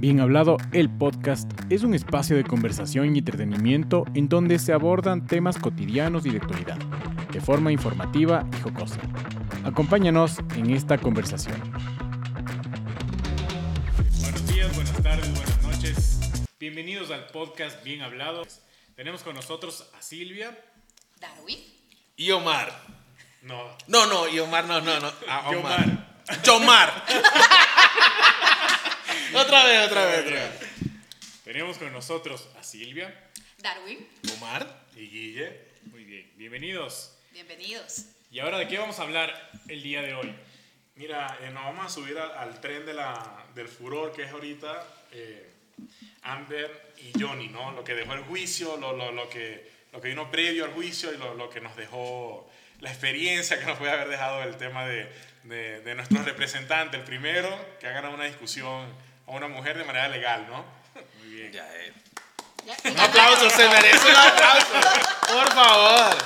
Bien Hablado, el podcast, es un espacio de conversación y entretenimiento en donde se abordan temas cotidianos y de actualidad, de forma informativa y jocosa. Acompáñanos en esta conversación. Buenos días, buenas tardes, buenas noches. Bienvenidos al podcast Bien Hablado. Tenemos con nosotros a Silvia. Darwin. Y Omar. No. No, no, y Omar, no, no, no. A Omar. Yomar. Yomar. otra vez, otra vez, otra vez. Tenemos con nosotros a Silvia Darwin. Omar. y Guille. Muy bien, bienvenidos. Bienvenidos. ¿Y ahora de qué vamos a hablar el día de hoy? Mira, eh, nos vamos a subir al, al tren de la, del furor que es ahorita eh, Amber y Johnny, ¿no? Lo que dejó el juicio, lo, lo, lo que, lo que vino previo al juicio y lo, lo que nos dejó la experiencia que nos puede haber dejado el tema de, de, de nuestro representante, el primero, que ha ganado una discusión a una mujer de manera legal, ¿no? Muy bien. Ya, eh. Ya- Un aplauso, se merece un aplauso. Por favor.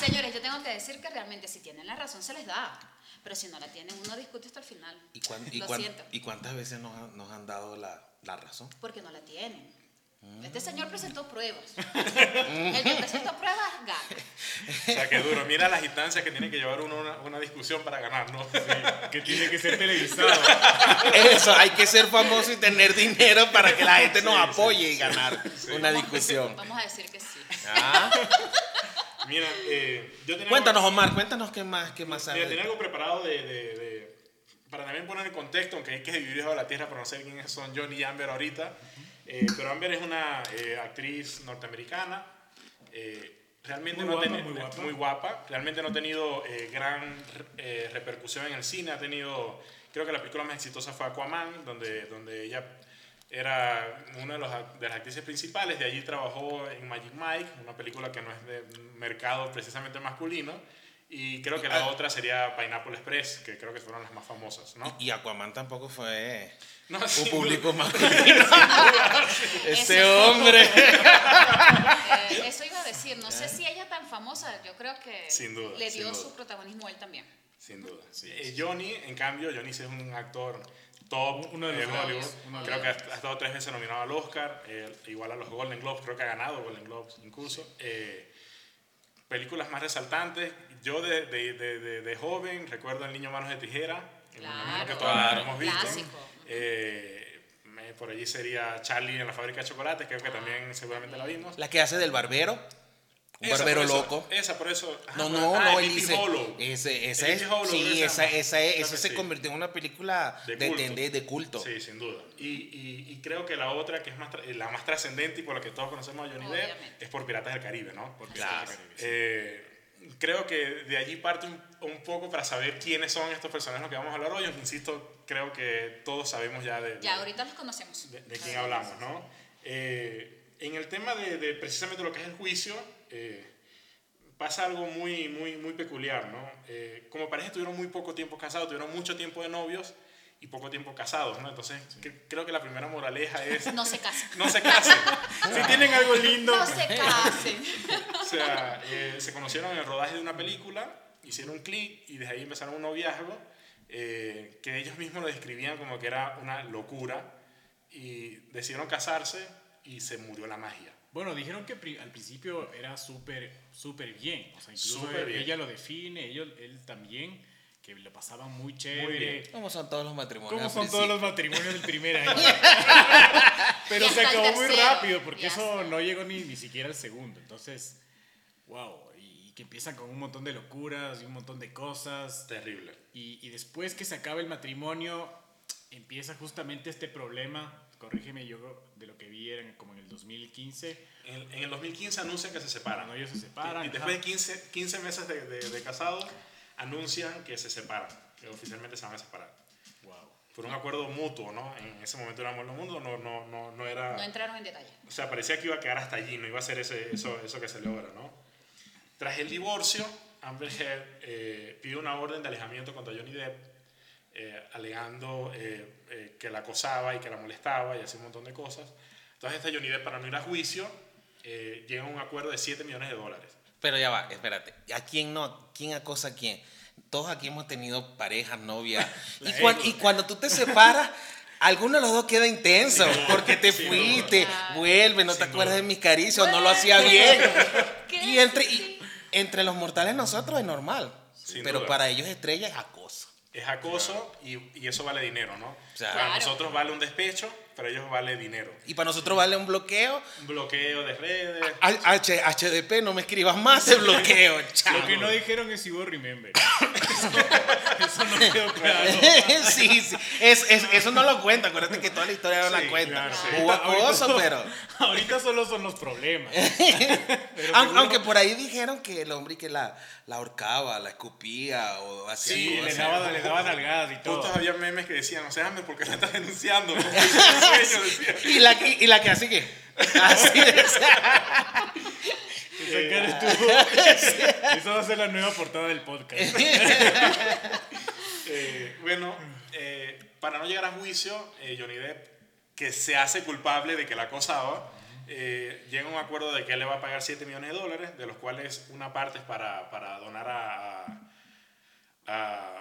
Señores, yo tengo que decir que realmente si tienen la razón se les da. Pero si no la tienen, uno discute hasta el final. ¿Y, cuán- y Lo cuán- siento. y cuántas veces nos, han- nos han dado la, la razón? Porque no la tienen. Este señor presentó pruebas. El que presentó pruebas gana. O sea, que duro. Mira las instancias que tiene que llevar uno una, una discusión para ganar, ¿no? Que tiene que ser televisado. Eso, hay que ser famoso y tener dinero para que la gente nos apoye y ganar una discusión. Vamos a decir que sí. Ah. Mira, eh, yo tenía Cuéntanos, Omar, cuéntanos qué más, qué más Mira, sabes. tenía algo preparado de, de- de- para también poner en contexto, aunque hay que dividir bajo la tierra para no quiénes son Johnny y Amber ahorita. Eh, pero Amber es una eh, actriz norteamericana. eh, realmente Muy no ha guapa, muy guapa. muy guapa. Realmente no ha tenido eh, gran repercusión en el cine. Ha tenido, creo que la película más exitosa fue Aquaman, donde, donde ella era una de, los act- de las actrices principales. De allí trabajó en Magic Mike, una película que no es de mercado precisamente masculino. Y creo que la Ah. otra sería Pineapple Express, que creo que fueron las más famosas, ¿no? Y Aquaman tampoco fue No, un público duda. masculino. Ese Eso. hombre. Eh, eso iba a decir. No sé si ella tan famosa. Yo creo que Sin duda, le sin dio duda. su protagonismo a él también. Sin duda. Eh, Johnny, en cambio, Johnny sí es un actor top Uno de los Hollywood. uno de Creo los que ha, ha estado tres veces nominado al Oscar, eh, igual a los Golden Globes, creo que ha ganado Golden Globes incluso. Eh, películas más resaltantes. Yo de, de, de, de- de joven recuerdo El Niño Manos de Tijera, imagino que Claro. todos Claro. hemos visto. Clásico. Eh, me- por allí sería Charlie en la fábrica de chocolates, creo que también seguramente la vimos. La que hace del barbero. Un Esa, barbero por eso- loco. Esa, por eso. ah, No, por- no, ah, no, él dice. Hollow. Ese, esa Sleepy es. Hollow, sí, esa, se esa, llama. es- Creo eso que se sí. convirtió en una película De de, culto. de, de- de culto. Sí, sin duda. Y, y, y creo que la otra, que es más tra- la más trascendente y por la que todos conocemos a Johnny Depp, es por Piratas del Caribe, ¿no? Porque, Claro. eh, creo que de allí parte un, un poco para saber quiénes son estos personajes los que vamos a hablar hoy. Insisto, creo que todos sabemos ya de, Ya, de- ahorita los conocemos. de, de quién hablamos, ¿no? Eh, en el tema de, de precisamente lo que es el juicio, eh, pasa algo muy, muy, muy peculiar, ¿no? Eh, como pareja tuvieron muy poco tiempo casados, tuvieron mucho tiempo de novios y poco tiempo casados, ¿no? Entonces, que- creo que la primera moraleja es No se casen. no se casen. si tienen algo lindo, No se casen. o sea, eh, se conocieron en el rodaje de una película, hicieron un clic y desde ahí empezaron un noviazgo eh, que ellos mismos lo describían como que era una locura y decidieron casarse y se murió la magia. Bueno, dijeron que al principio era súper, súper bien. O sea, incluso bien. ella lo define, ellos, él también, que lo pasaban muy chévere. bien. ¿Cómo son todos los matrimonios? ¿Cómo son todos los matrimonios del primer año? Pero se acabó muy rápido porque eso no llegó ni, ni siquiera al segundo. Entonces, wow. Y que empiezan con un montón de locuras y un montón de cosas. Terrible. Y, y después que se acaba el matrimonio, empieza justamente este problema. Corrígeme, yo de lo que vi era como en el 2015. En el, en el 2015 anuncian que se separan. Cuando ellos se separan. y después de ajá. 15, 15 meses de, de, de casados, anuncian que se separan, que oficialmente se van a separar. Wow. Por un acuerdo mutuo, ¿no? En ese momento éramos el mundo, no, no, no, no era... No entraron en detalle. O sea, parecía que iba a quedar hasta allí, no iba a ser ese, eso, eso que se logra, ¿no? Tras el divorcio, Amber Heard eh, pide una orden de alejamiento contra Johnny Depp, eh, alegando eh, eh, que la acosaba y que la molestaba y así un montón de cosas. Entonces, este Johnny Depp, para no ir a juicio, eh, llega a un acuerdo de 7 millones de dólares. Pero ya va, espérate. ¿A quién no? ¿Quién acosa a quién? Todos aquí hemos tenido parejas, novias. Y, cuan- y cuando tú te separas, Alguno de los dos queda intenso porque te fuiste, Claro. vuelve, no te acuerdas de mis caricias, no lo hacía bien. y entre, y entre los mortales nosotros es normal. Pero duda. para ellos estrella es acoso. Es acoso y, y eso vale dinero, ¿no? Claro. Para nosotros vale un despecho, para ellos vale dinero. Y para nosotros vale un bloqueo. Un bloqueo de redes. H- H- HDP, no me escribas más, te bloqueo. chao. Lo que no dijeron es si hubo remember. Eso, eso no quedó claro. sí, sí. Es, es- eso no lo cuenta. Acuérdate que toda la historia no Sí, la cuenta. Claro, sí. Hubo acoso, ahorita- pero. Ahorita solo son los problemas. Aunque por ahí dijeron que el hombre que la, la ahorcaba, la escupía o hacía Sí, Sí, algo le así. daba, le daba nalgadas y todo. Justo había memes que decían, o sea, ¿por qué la estás denunciando? Porque. Y la, que- y la que así que. Así Esa decía. cara estuvo- Esa va a ser la nueva portada del podcast. Eh, bueno, eh, para no llegar a juicio, eh, Johnny Depp, que se hace culpable de que la acosaba, llega a un acuerdo de que él le va a pagar 7 millones de dólares, de los cuales una parte es para, para donar a, a,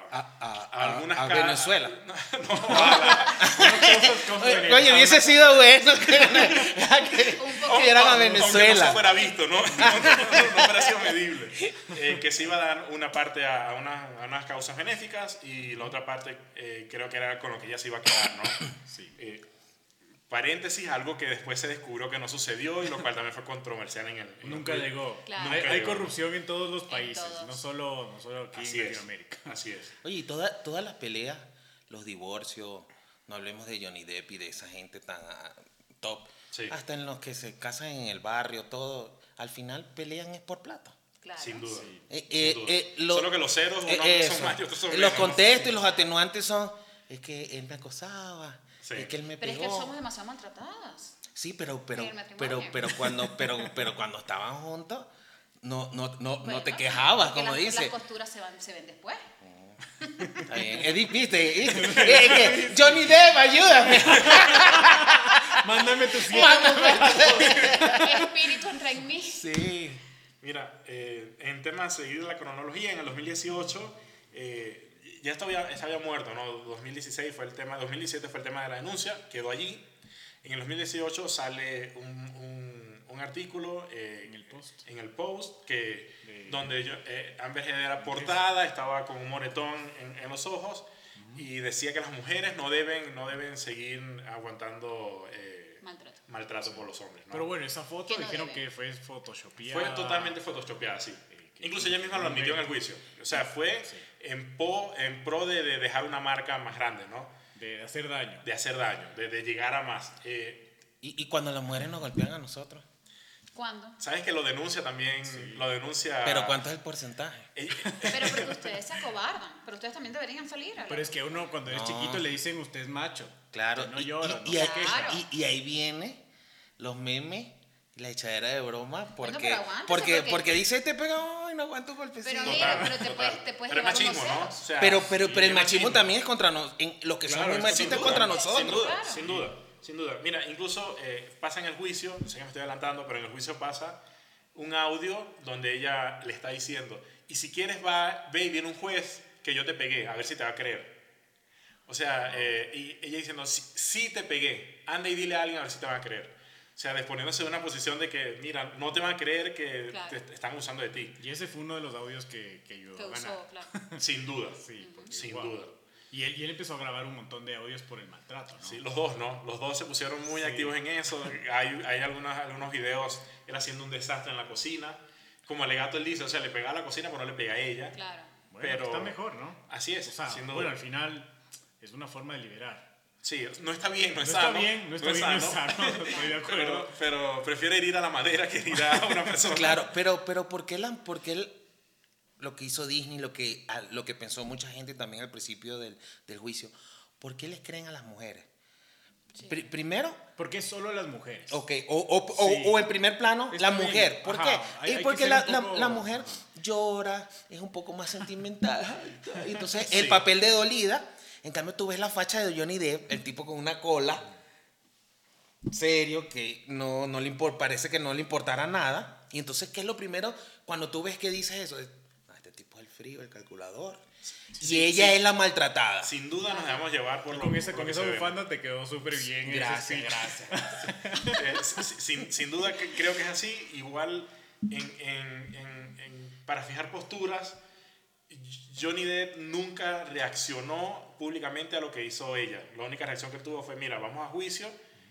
a- Venezuela. No, a la- Venezuela. oye, hubiese sido bueno que, eran a Aunque no se Venezuela. fuera visto, ¿no? No, no, no, no hubiera sido medible. Eh, que se iba a dar una parte a, a unas, a unas causas benéficas y la otra parte eh, creo que era con lo que ella se iba a quedar, ¿no? Sí. Eh, paréntesis, algo que después se descubrió que no sucedió y lo cual también fue controversial en el... en Nunca el- llegó. Claro. Hay, Nunca hay llegó. corrupción en todos los países, todos. no solo, no solo aquí Así en es. Latinoamérica. Así es. Oye, y toda- todas las peleas, los divorcios, no hablemos de Johnny Depp y de esa gente tan ah, top, Sí. hasta en los que se casan en el barrio, todo, al final pelean es por plata. Claro. Sin duda. Eh, Sin eh, duda. eh, lo- Solo que los ceros, eh, son más y otros son Los contextos y los atenuantes son, es que él me acosaba, Sí. es que él me Pero es que somos demasiado maltratadas. Sí, pero, pero, pero, pero cuando, pero, pero cuando estaban juntos, no, no, no, no te quejabas, como las, dice. Las costuras se, van, se ven después. Está bien. Eddie, viste, Johnny Depp, ayúdame. Mándame tu siete. Espíritu entra en mí. Sí. Mira, eh, en temas seguir la cronología, en el 2018 eh, ya esto había, esto había muerto, ¿no? 2016 fue el tema, 2017 fue el tema de la denuncia, quedó allí. En el 2018 sale un, un- un artículo eh, En el Post. en el Post que, De- donde yo, eh, Amber Heard era portada, estaba con un moretón en, en los ojos y decía que las mujeres no deben, no deben seguir aguantando eh, Maltrato. maltrato por los hombres. ¿no? Pero bueno, esa foto Que no dijeron debe. que fue photoshopeada. Fue totalmente photoshopeada, sí. Incluso ella misma lo admitió en el juicio. O sea, fue en, po- en pro de, de dejar una marca más grande, ¿no? De hacer daño. De hacer daño, de, de llegar a más. Eh, Y, y cuando las mujeres nos golpean a nosotros. ¿Cuándo? ¿Sabes que lo denuncia también? Lo denuncia... Pero ¿cuánto es el porcentaje? Pero porque ustedes se acobardan. Pero ustedes también deberían salir. a Pero es que uno cuando es No. chiquito le dicen usted es macho. Claro. No y, llora, y- no y. Claro. y- y ahí viene los memes, la echadera de broma, porque, pero porque, porque- porque dice, te pegó, y no aguanto un golpecito. Pero Pero, mira, pero te puedes, te puedes Pero llevar machismo, ¿no? O ceros. sea, pero, pero, es el machismo también es contra nos, en los que Claro, son muy machistas contra Sin nosotros. duda, Claro. sin duda, sin duda. Mira, incluso eh, pasa en el juicio, sé que me estoy adelantando, pero en el juicio pasa un audio donde ella le está diciendo, y si quieres va, ve y viene un juez que yo te pegué, a ver si te va a creer. O sea, eh, y ella diciendo, sí, sí te pegué, anda y dile a alguien a ver si te van a creer. O sea, desponiéndose de una posición de que, mira, no te van a creer que Claro. te están usando de ti. Y ese fue uno de los audios que, que ganar. usó, claro. Sin duda. Sí, porque, Sin wow. duda. Y él, y él empezó a grabar un montón de audios por el maltrato, ¿no? Sí, los dos, ¿no? Los dos se pusieron muy activos en eso. Hay, hay algunos, algunos videos, él haciendo un desastre en la cocina. Como alegato él dice, o sea, le pega a la cocina, pero no le pega a ella. Claro. Bueno, pero- está mejor, ¿no? Así es, O sea, bueno, al final es una forma de liberar. Sí, no está bien, no No es está sano. bien, no está bien, no es sano. Estoy de acuerdo. Pero, pero prefiere herir a la madera que herir a una persona. Claro, pero, pero ¿por qué, la, por qué el- lo que hizo Disney, lo que, lo que pensó mucha gente también al principio del, del juicio, ¿por qué les creen a las mujeres? Pri- primero, Porque es solo las mujeres. ok, o, o- o- Sí. o en primer plano, Está la bien, mujer. ¿Por ajá, qué? hay- porque la, la- mujer llora, es un poco más sentimental. y entonces, el Sí. papel de dolida, en cambio tú ves la facha de Johnny Depp, el tipo con una cola, serio, que no, no le impor- parece que no le importara nada. Y entonces, ¿qué es lo primero cuando tú ves que dices eso? Es, "Ah, este tipo es el frío, el calculador. y ella es la maltratada. Sin duda nos dejamos llevar por lo Con con esa ve. bufanda te quedó súper bien. Gracias, gracias. Eh, si- sin, sin duda que creo que es así. Igual en, en- en- en- para fijar posturas, Johnny Depp nunca reaccionó públicamente a lo que hizo ella. La única reacción que tuvo fue, mira, vamos a juicio,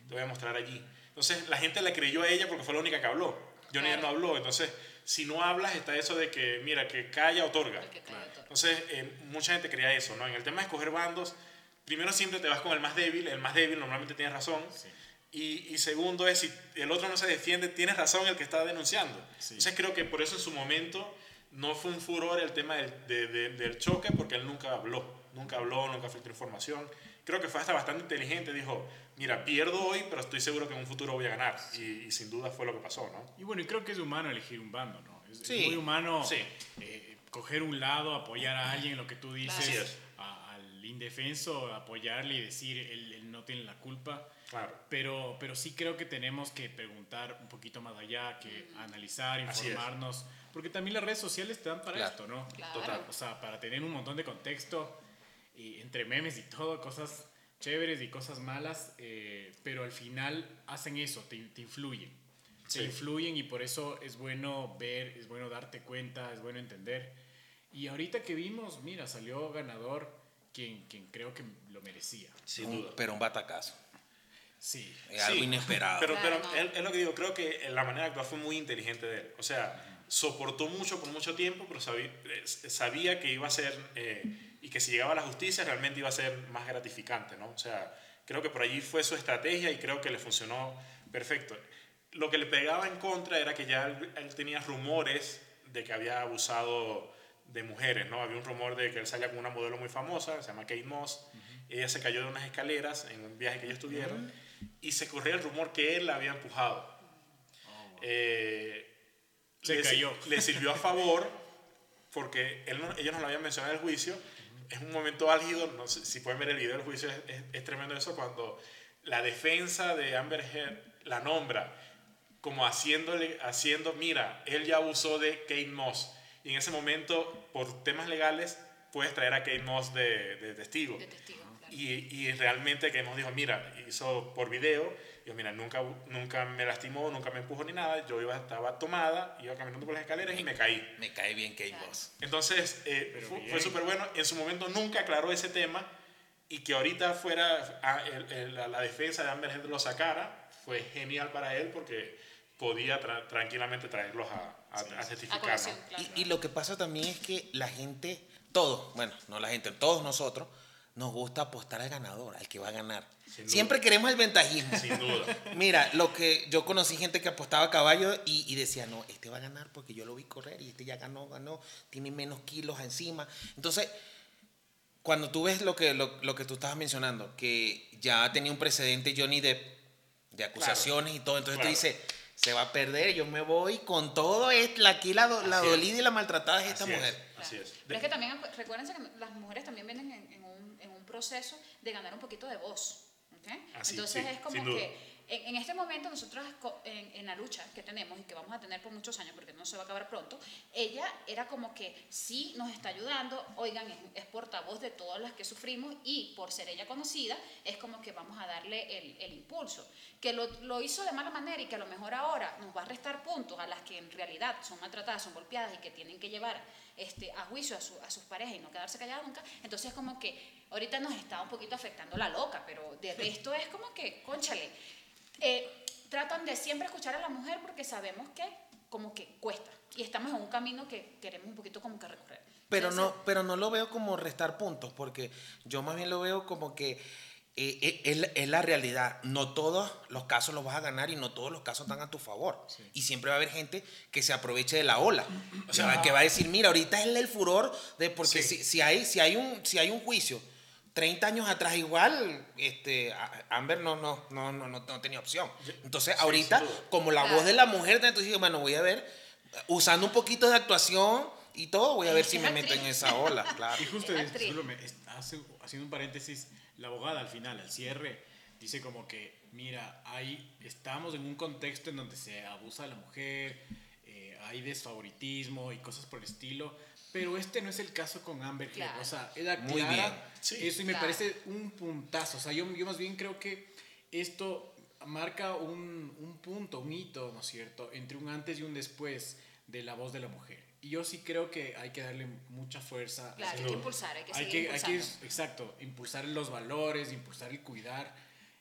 te voy a mostrar allí. Entonces la gente le creyó a ella porque fue la única que habló. Johnny Depp no Claro. habló. Entonces, si no hablas, está eso de que, mira, que calla, otorga. Que cayó todo. Entonces, eh, mucha gente creía eso, ¿no? En el tema de escoger bandos, primero siempre te vas con el más débil, el más débil normalmente tiene razón. Y, y segundo es, si el otro no se defiende, tienes razón el que está denunciando. Entonces, creo que por eso en su momento no fue un furor el tema del, de- de- del choque, porque él nunca habló, nunca habló, nunca filtró información. Creo que fue hasta bastante inteligente, dijo, mira, pierdo hoy, pero estoy seguro que en un futuro voy a ganar. Y, y sin duda fue lo que pasó, ¿no? Y bueno, y creo que es humano elegir un bando, ¿no? Es, es Sí, muy humano sí. eh, coger un lado, apoyar a alguien en lo que tú dices, es. al indefenso, apoyarle y decir él, él no tiene la culpa. Claro. Pero, pero sí creo que tenemos que preguntar un poquito más allá, que analizar, informarnos, porque también las redes sociales te dan para Claro. esto, ¿no? Claro. Total. O sea, para tener un montón de contexto, y entre memes y todo, cosas chéveres y cosas malas, eh, pero al final hacen eso, te, te influyen. Te Sí. influyen y por eso es bueno ver, es bueno darte cuenta, es bueno entender. Y ahorita que vimos, mira, salió ganador quien, quien creo que lo merecía. Sin Un- duda. pero un batacazo. Sí. Es algo Sí, inesperado. Pero, pero es lo que digo, creo que la manera de actuar fue muy inteligente de él. O sea, soportó mucho por mucho tiempo, pero sabía, eh, sabía que iba a ser, eh, y que si llegaba a la justicia realmente iba a ser más gratificante, ¿no? O sea, creo que por allí fue su estrategia y creo que le funcionó perfecto. Lo que le pegaba en contra era que ya él, él tenía rumores de que había abusado de mujeres, ¿no? Había un rumor de que él salía con una modelo muy famosa, se llama Kate Moss. Ella se cayó de unas escaleras en un viaje que ellos tuvieron y se corría el rumor que él la había empujado. Eh, Se le, cayó. le sirvió a favor porque él no- ellos nos lo habían mencionado en el juicio. Es un momento álgido, no sé si pueden ver el video del juicio, es, es- es tremendo eso cuando la defensa de Amber Heard la nombra como haciéndole, haciendo, mira, él ya abusó de Kate Moss. Y en ese momento, por temas legales, puedes traer a Kate Moss de, de testigo. De testigo, claro. Y, y realmente que hemos dijo, mira, hizo por video, yo mira, nunca, nunca me lastimó, nunca me empujó ni nada, yo iba, estaba tomada, iba caminando por las escaleras y me caí. Me cae bien Kate Claro. Moss. Entonces, eh, fue, bien. fue súper bueno, en su momento nunca aclaró ese tema y que ahorita fuera a- el- la, la defensa de Amber Heard lo sacara, fue genial para él porque podía tra- tranquilamente traerlos a, a, a A testificar. colación, ¿no? claro. Y, y lo que pasa también es que la gente, todos, bueno, no la gente, todos nosotros, nos gusta apostar al ganador, al que va a ganar. Siempre queremos el ventajismo. Sin duda. Mira, lo que yo conocí gente que apostaba a caballo y, y decía, no, este va a ganar porque yo lo vi correr y este ya ganó, ganó, tiene menos kilos encima. Entonces, cuando tú ves lo que, lo, lo que tú estabas mencionando, que ya tenía un precedente Johnny Depp de acusaciones y todo, entonces Claro. tú dices, se va a perder, yo me voy con todo, es, la, aquí la, do- dolida y la maltratada es esta Así mujer. Es, así es. Pero es que también, recuérdense que las mujeres también vienen en, en un, en un proceso de ganar un poquito de voz. ¿ok? Así, Entonces sí, es como que en, en este momento nosotros en, en la lucha que tenemos y que vamos a tener por muchos años porque no se va a acabar pronto, ella era como que sí nos está ayudando, oigan, es, es portavoz de todas las que sufrimos y por ser ella conocida es como que vamos a darle el, el impulso. Que lo, lo hizo de mala manera y que a lo mejor ahora nos va a restar puntos a las que en realidad son maltratadas, son golpeadas y que tienen que llevar este, a juicio a, su- a sus parejas y no quedarse calladas nunca, entonces como que ahorita nos está un poquito afectando la loca, pero de resto es como que, conchale, eh, tratan de siempre escuchar a la mujer porque sabemos que como que cuesta y estamos en un camino que queremos un poquito como que recorrer. Pero Entonces, no, pero no lo veo como restar puntos, porque yo más bien lo veo como que eh, eh, es, la- es la realidad. No todos los casos los vas a ganar y no todos los casos están a tu favor. Y siempre va a haber gente que se aproveche de la ola. O sea, que va a decir, mira, ahorita es el furor de porque Sí. si, si hay, si, hay un, si hay un juicio 30 años atrás igual, este, a- Amber no, no, no, no, no, no tenía opción. Entonces, Sí, ahorita, duda. como la Claro. voz de la mujer, entonces dije, bueno, voy a ver, usando un poquito de actuación y todo, voy a ver Es si me meto en esa ola, claro. Y justo, hace- haciendo un paréntesis, la abogada al final, al cierre, dice como que, mira, hay, estamos en un contexto en donde se abusa de la mujer, eh, hay desfavoritismo y cosas por el estilo, Pero este no es el caso con Amber Heard. Claro. O sea, era Muy clara bien. Sí. eso y me Claro. parece un puntazo. O sea, yo, yo más bien creo que esto marca un, un punto, un hito, ¿no es cierto?, entre un antes y un después de la voz de la mujer. Y yo sí creo que hay que darle mucha fuerza. Claro, hay que impulsar, hay que hay seguir que, hay que, exacto, impulsar los valores, impulsar el cuidar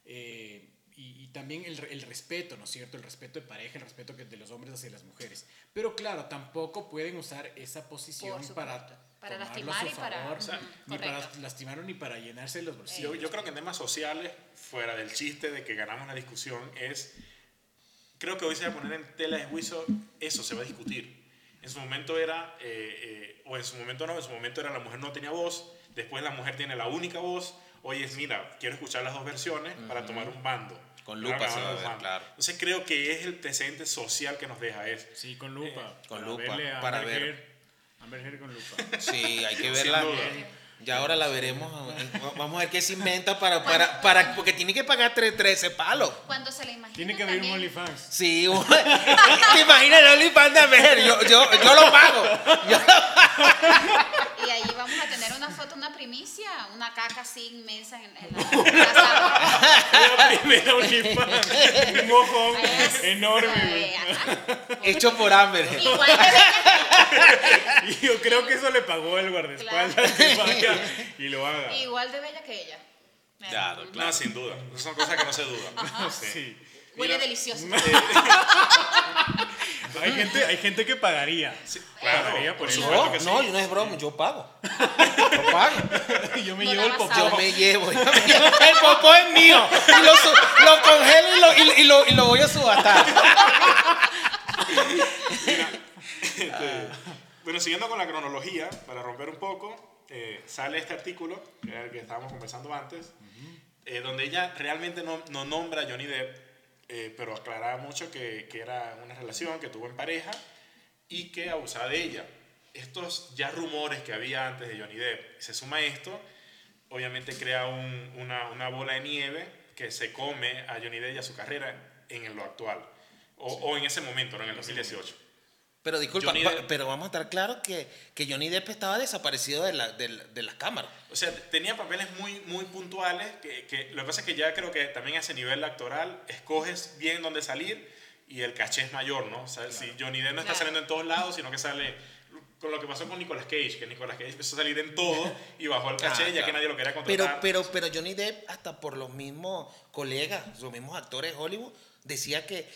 eh, y, y también el, el respeto, ¿no es cierto? El respeto de pareja, el respeto que de los hombres hacia las mujeres. Pero claro, tampoco pueden usar esa posición para. Para lastimar y para- favor, Ujú, ni para lastimar ni para llenarse los bolsillos. Yo, yo creo que en temas sociales, fuera del chiste de que ganamos la discusión, es. Creo que hoy se va a poner en tela de juicio, eso se va a discutir. En su momento era, eh, eh, o en su momento no, en su momento era la mujer no tenía voz, después la mujer tiene la única voz. Hoy es, mira, quiero escuchar las dos versiones para tomar un bando. Con Claro, lupa se tomar va a un ver, bando. claro. Entonces creo que es el presente social que nos deja eso. Sí, con lupa. Eh, con para lupa, verle a para Amber ver. Amber Heard con lupa. Sí, hay que verla. Ya ahora la veremos. Vamos a ver qué se inventa para, para, para porque tiene que pagar tre- 13 palos. Cuando se le imagina Tiene que haber un OnlyFans. Sí, te imaginas el OnlyFans de Amber? Yo, yo, yo lo pago. Yo lo- Y primicia, una caca así inmensa en, en la, en la sala. La primera. Un mojón Es- enorme. Hecho por Amber. Igual de bella, Y yo creo que eso le pagó el guardaespaldas que vaya y lo haga. igual de bella que ella. Claro, No, sin duda. Esas son cosas que no se dudan. Sí. Huele Mira, delicioso. Hay gente, hay gente que pagaría. Claro, Pagaría por eso. No, que sí. no, no es broma, yo pago. Yo pago. Yo me No llevo el popó. Yo me llevo. yo me llevo. El popó es mío. Y lo, lo congelo y lo, y, y lo, y lo voy a subastar. Este, bueno, siguiendo con la cronología, para romper un poco, eh, sale este artículo, que era el que estábamos conversando antes, eh, donde ella realmente no, no nombra a Johnny Depp, eh, pero aclaraba mucho que, que era una relación que tuvo en pareja y que abusaba de ella. Estos ya rumores que había antes de Johnny Depp, se suma esto, obviamente crea un- una, una bola de nieve que se come a Johnny Depp y a su carrera en lo actual, o, o en ese momento, no en el 2018. Pero disculpa, Johnny Depp. pero vamos a estar claros que, que Johnny Depp estaba desaparecido de, la, de, de las cámaras. O sea, tenía papeles muy, muy puntuales, que, que lo que pasa es que ya creo que también a ese nivel actoral escoges bien dónde salir y el caché es mayor, ¿no? O sea, si Johnny Depp no está Claro. saliendo en todos lados, sino que sale con lo que pasó con Nicolas Cage, que Nicolas Cage empezó a salir en todo y bajó el caché Ah, ya claro. que nadie lo quería Pero, contratar. pero, pero Johnny Depp, hasta por los mismos colegas, los mismos actores de Hollywood, decía que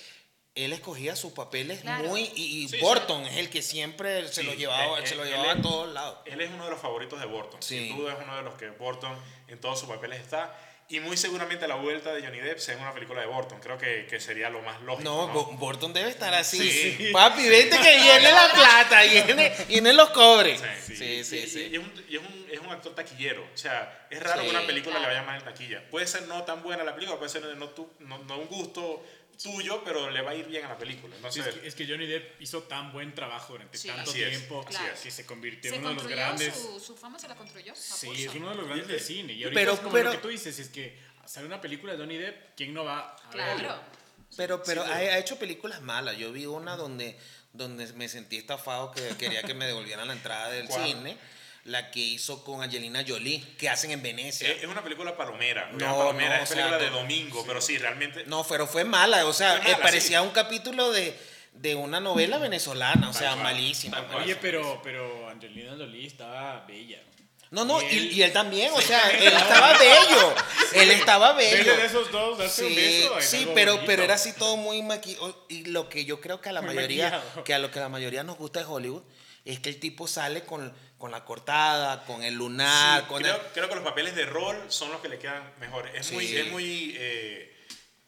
él escogía sus papeles Claro. muy. Y, y Sí, Burton es el que siempre se Sí, lo llevaba, eh, se lo eh, llevaba él a todos lados. Él es uno de los favoritos de Burton. Sí. Sin duda es uno de los que Burton en todos sus papeles está. Y muy seguramente la vuelta de Johnny Depp sea en una película de Burton. Creo que, que sería lo más lógico. No, ¿no? Bo- Burton debe estar así. Sí. Papi, vente que viene la plata, viene, viene los cobres. Sí, Sí, sí, Y- sí. Y, es, un, y es un- es un actor taquillero. O sea, es raro Sí. que una película Claro. le vaya mal en taquilla. Puede ser no tan buena la película, puede ser no, tu- no, no un gusto tuyo, pero le va a ir bien a la película. Entonces, Es que, es que Johnny Depp hizo tan buen trabajo durante Sí. tanto Así tiempo así es. que se convirtió en uno de los grandes. su, su fama, se la construyó. Sí, es uno de los grandes del cine. Y ahorita Pero- es como pero- lo que tú dices, es que sale una película de Johnny Depp, ¿quién no va a verlo? Claro. Pero, pero ha, ha hecho películas malas. Yo vi una donde, donde me sentí estafado que quería que me devolvieran la entrada del ¿Cuál? cine. La que hizo con Angelina Jolie, que hacen en Venecia. es, es una película palomera. No, No, palomera no, es o sea, película de domingo, pero sí, realmente. No, pero fue mala. O sea, mala, eh, parecía sí. un capítulo de, de una novela venezolana. O Tal sea, cual, malísima. tal cual. Oye, pero, pero Angelina Jolie estaba bella. No, no, Y y, él- y él también. O sea, él estaba bello. Él estaba bello. De esos dos, darse un Sí, beso. es sí, pero, bonito. pero era así todo muy maquillado. Y lo que yo creo que a la Muy mayoría, maquillado. que a lo que la mayoría nos gusta de Hollywood, es que el tipo sale con, con la cortada, con el lunar, Sí, con creo, el- creo que los papeles de rol son los que le quedan mejor. Es Sí. muy, es muy eh,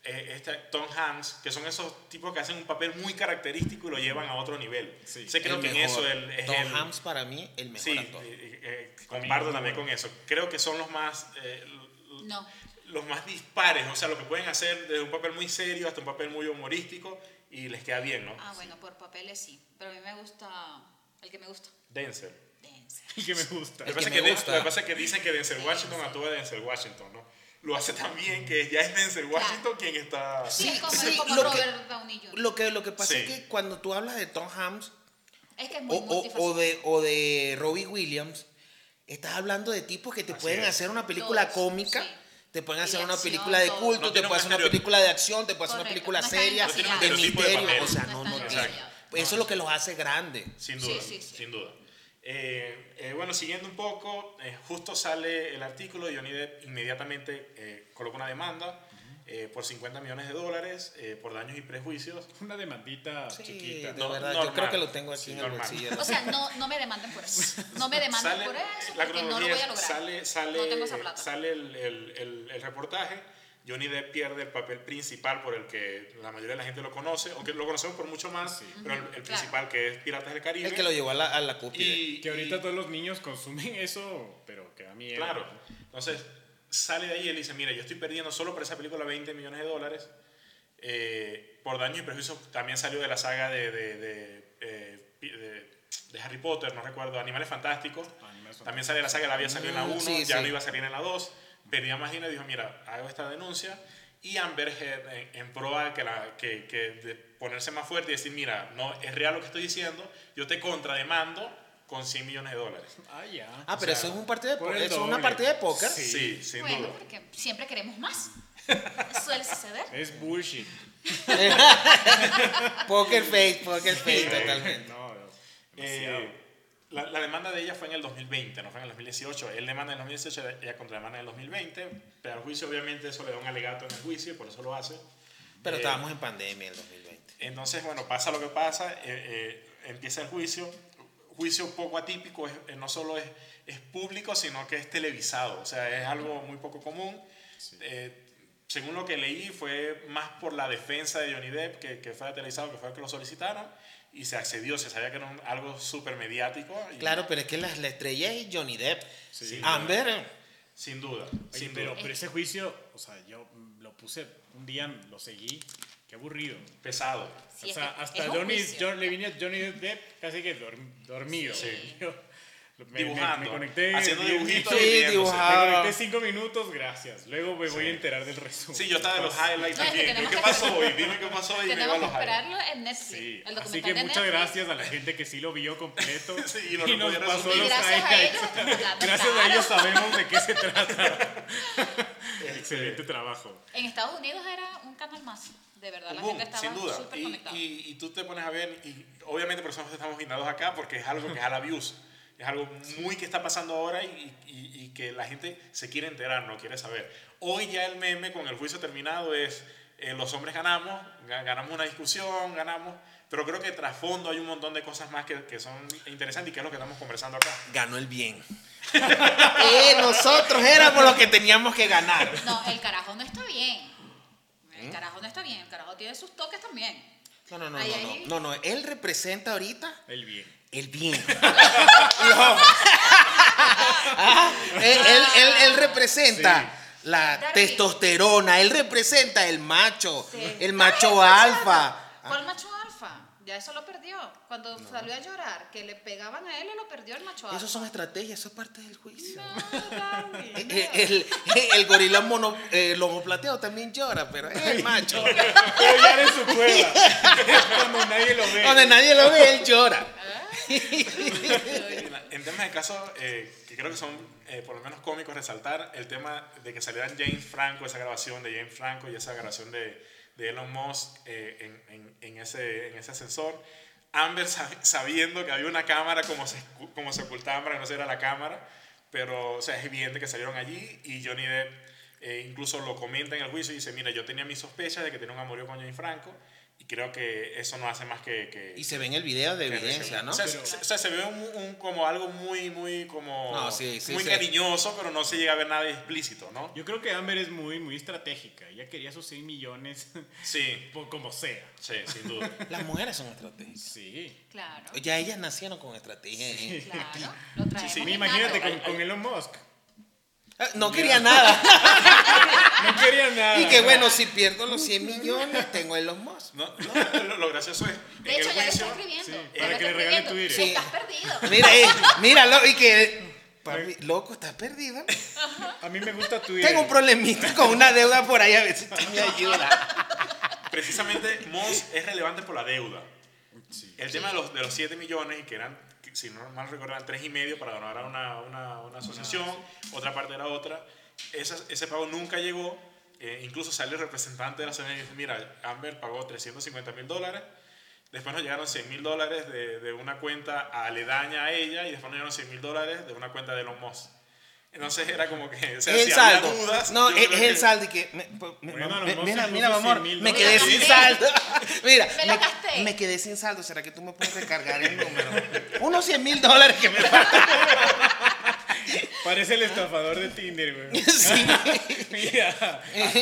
eh, este Tom Hanks, que son esos tipos que hacen un papel muy característico y lo llevan a otro nivel. Sí. Sé creo el que en eso es Tom el, Hanks para mí el mejor Sí, actor. eh, eh, comparto también con eso. Creo que son los más eh, No. los más dispares, o sea, lo que pueden hacer desde un papel muy serio hasta un papel muy humorístico y les queda bien, ¿no? Ah, bueno, por papeles sí. Pero a mí me gusta. El que me gusta. Denzel. Denzel. Y que me gusta. Lo que, que pasa es me que, Den- gusta. lo que pasa es que dicen que Denzel Washington actúa de Denzel Washington, ¿no? Lo hace tan bien que ya es Denzel Washington quien está... Sí, es como, sí, como lo que- Robert Downey Jr. Lo que, lo que pasa Sí. es que cuando tú hablas de Tom Hanks, Es que es muy o, o- o multifacético. de, o de Robbie Williams, estás hablando de tipos que te Así pueden es. hacer una película Todos, cómica. sí. Te pueden hacer una acción, película de culto, No te pueden hacer una película de acción, te pueden hacer una película seria, de misterio. O sea, No no, no tiene. Eso es lo que los hace grandes. Sin duda, sí, sí. sin duda. Eh, eh, bueno, siguiendo un poco, eh, justo sale el artículo y Johnny Depp inmediatamente eh, coloca una demanda eh, por 50 millones de dólares eh, por daños y prejuicios. Una demandita Sí, chiquita. de No, verdad, normal. yo creo que lo tengo aquí Sí, en el normal. bolsillo. O sea, no, no me demanden por eso. No me demanden Sale- por eso la porque no lo voy a lograr. Sale, sale, no tengo esa plata. sale el, el- el- el reportaje. Johnny Depp pierde el papel principal por el que la mayoría de la gente lo conoce, aunque lo conocemos por mucho más, pero el, el claro. principal que es Piratas del Caribe. El que lo llevó a la, a la cúpide. y, Que ahorita y- todos los niños consumen eso, pero que a mí Claro. Entonces, sale de ahí y él dice, mira, yo estoy perdiendo solo por esa película 20 millones de dólares. eh, por daño y prejuicio también salió de la saga de, de, de, eh, de- de Harry Potter, no recuerdo, Animales Fantásticos. Animales También sale de la saga, la había salido en la Mm, 1, sí, ya sí. no iba a salir en la 2. Perdía más dinero y dijo, mira, hago esta denuncia. Y Amber Heard, en, en pro a que, la, que, que de ponerse más fuerte y decir, mira, no es real lo que estoy diciendo, yo te contrademando con 100 millones de dólares. Ah, ya. Ah, pero o sea, eso es un partido de eso es una partida de póker. Sí. Sí, sin bueno, duda. porque siempre queremos más. Suele suceder. Es bullshit. Poker face, poker face, totalmente. No, no. Eh. La, la demanda de ella fue en el 2020, no fue en el 2018. Él demanda en el 2018, ella contrademanda en el 2020. Pero al juicio, obviamente, eso le da un alegato en el juicio, por eso lo hace. Pero Eh, estábamos en pandemia en el 2020. Entonces, bueno, pasa lo que pasa, eh, eh, empieza el juicio. Juicio poco atípico, es- eh, no solo es, es público, sino que es televisado. O sea, es algo muy poco común. Eh, según lo que leí, fue más por la defensa de Johnny Depp, que, que fuera televisado, que fue el que lo solicitaron, y se accedió, se sabía que era un- algo súper mediático. y- Claro, pero es que la, la estrella es Johnny Depp. Sí. Amber, Sin duda, Oye, sin pero, duda. pero ese juicio, o sea, yo lo puse un día, lo seguí. Qué aburrido. Pesado. Sí, o sea, hasta Johnny. John, le vine a Johnny Depp casi que dorm- dormido. Sí. Yo me, me- Dibujando, me conecté. haciendo dibujitos Sí, dibujaba. Me conecté cinco minutos, gracias. Luego me voy a enterar del resumen. Sí, yo estaba de los highlights No, que también. ¿Qué que- pasó hoy? Dime qué pasó y me iba a Tenemos que los highlights. esperarlo en Netflix. Sí, el documental así que muchas Netflix. gracias a la gente que sí lo vio completo Sí, y no y lo nos podía pasó los gracias a highlights. ellos, claro, Gracias a ellos sabemos de qué se trata. Excelente trabajo. En Estados Unidos era un canal más. De verdad, la Boom, gente sin estaba duda. súper Y, y, y tú te pones a ver, y obviamente por eso estamos guindados acá, porque es algo que es al views. Es algo muy que está pasando ahora y, y- y que la gente se quiere enterar, no quiere saber. Hoy ya el meme con el juicio terminado es, eh, los hombres ganamos, ga- ganamos una discusión, ganamos, pero creo que tras fondo hay un montón de cosas más que, que son interesantes y que es lo que estamos conversando acá. ganó el bien. Eh, nosotros éramos los que teníamos que ganar. No, el carajo no está bien. El carajo no está bien. El carajo tiene sus toques también. No, no, no, Ahí, no, ahí. no, no, no. Él representa ahorita El bien. El bien. No. Ah, él, él, él- él representa la testosterona, él representa el macho, Sí. el macho alfa. ¿Cuál macho alfa? Ya eso lo perdió. Cuando salió a llorar, que le pegaban a él y lo perdió el macho. Esos son estrategias, eso es parte del juicio. No, Eh, no. eh, El, el gorila mono, eh, lomo plateado también llora, pero es el macho. Pero ya en su cueva. Es cuando nadie lo ve. Donde nadie lo ve, él llora. En temas de casos eh, que creo que son eh, por lo menos cómicos, resaltar el tema de que salieran James Franco, esa grabación de James Franco y esa grabación de, de Elon Musk eh, en, en- ese, en ese ascensor. Amber sab- sabiendo que había una cámara, como se, como se ocultaban para que no se viera la cámara, pero o sea, es evidente que salieron allí y Johnny Depp eh, incluso lo comenta en el juicio y dice, mira, yo tenía mis sospechas de que tenía un amorío con James Franco creo que eso no hace más que... que Y se ve en el video de evidencia, ¿no? O sea, se, o sea, se ve un, un- como algo muy, muy, como, No, sí, sí, muy sí. cariñoso, pero no se llega a ver nada explícito, ¿no? Yo creo que Amber es muy, muy estratégica. Ella quería sus 6 millones Sí, por como sea. sí, sin duda. Las mujeres son estratégicas. Sí. Claro, Ya ellas nacieron con estrategia. ¿eh? claro. Lo traemos sí, innato. imagínate con, con Elon Musk. Ah, No quería nada. No quería nada. Y que bueno, si pierdo los 100 millones, tengo en los Musk. No, no, lo, lo gracioso es, De hecho, el ya le juicio, está escribiendo. sí, para que le regale tu dinero. Sí. Estás perdido. Mira, eh, míralo, y que. papi, loco, estás perdido. A mí me gusta tu Tengo un problemita con una deuda por ahí, a ver si tú me ayudas. precisamente Moss es relevante por la deuda. El tema de los, de los 7 millones, que eran, si no mal recuerdo, eran 3 y medio para donar a una, una, una asociación, otra parte era otra. Esa- ese pago nunca llegó. eh, incluso sale el representante de la asociación y dice, mira, Amber pagó 350 mil dólares. Después nos llegaron 100 mil dólares de, de una cuenta aledaña a ella y después nos llegaron 100 mil dólares de una cuenta de Elon Musk. Entonces era como que, o sea, Es el si había saldo. dudas, no, es, es el que- saldo y que. me- me- Bueno, me- no, mira, mira, mi amor, 100 mil me quedé sin saldo. Mira, Me la me, gasté. me quedé sin saldo. ¿Será que tú me puedes recargar el número? Unos 100 mil dólares que me faltan. Parece el estafador de Tinder, güey. Sí. Mira.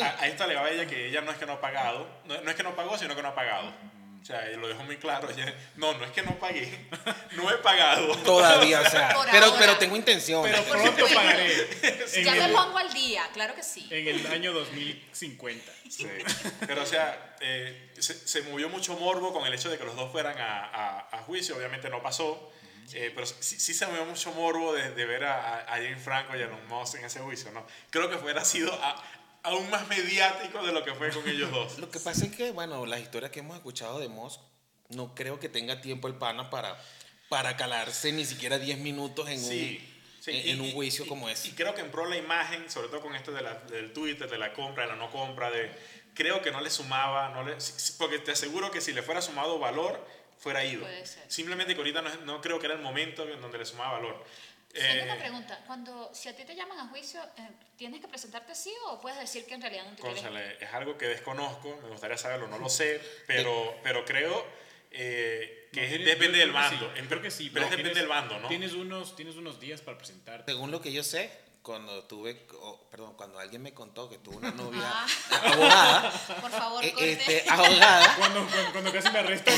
a, a esto alegaba ella que ella no es que no ha pagado, no, no es que no pagó, sino que no ha pagado. O sea, ella lo dejó muy claro. Ella, no, no es que no pagué, no he pagado. Todavía, o sea. Por Pero, ahora. pero tengo intención. Pero pronto pagaré. En Ya me el, pongo al día, claro que sí. en el año 2050. Sí. Pero, o sea, eh, se, se movió mucho morbo con el hecho de que los dos fueran a, a- a juicio. Obviamente no pasó. Eh, pero sí, sí se movió mucho morbo de, de ver a, a, Franco y a Elon Musk en ese juicio, ¿no? Creo que fuera sido a- aún más mediático de lo que fue con ellos dos. Lo que pasa es que, bueno, las historias que hemos escuchado de Moss, no creo que tenga tiempo el pana para, para calarse ni siquiera 10 minutos en Sí, un, sí, en, y- en un y- juicio y- como Y ese. creo que en pro de la imagen, sobre todo con esto de la- del Twitter, de la compra, de la no compra, de, creo que no le sumaba, no le, porque te aseguro que si le fuera sumado valor, fuera ido. Puede ser. Simplemente que ahorita no, no creo que era el momento en donde le sumaba valor. Tengo Eh, una pregunta. Cuando, si a ti te llaman a juicio, eh, ¿tienes que presentarte sí o puedes decir que en realidad no te quieres? Cónchale, es algo que desconozco, me gustaría saberlo, no lo sé, pero, pero creo eh, que No, es- tienes- depende yo del bando. sí, Creo que sí. Pero es no, depende tienes- del bando, ¿no? Tienes unos, tienes unos días para presentarte. Según lo que yo sé, cuando tuve, perdón, cuando alguien me contó que tuvo una novia Ah. abogada, Por favor, eh, este, abogada, Cuando, cuando, cuando casi me arrestan.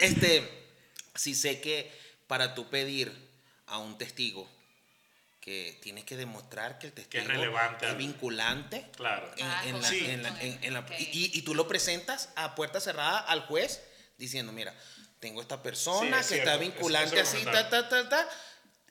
este, sí sé que para tú pedir a un testigo que tienes que demostrar que el testigo relevante es vinculante Claro. Ah, y tú lo presentas a puerta cerrada al juez diciendo, mira, tengo esta persona Sí, que es está vinculante así, ta, ta, ta, ta.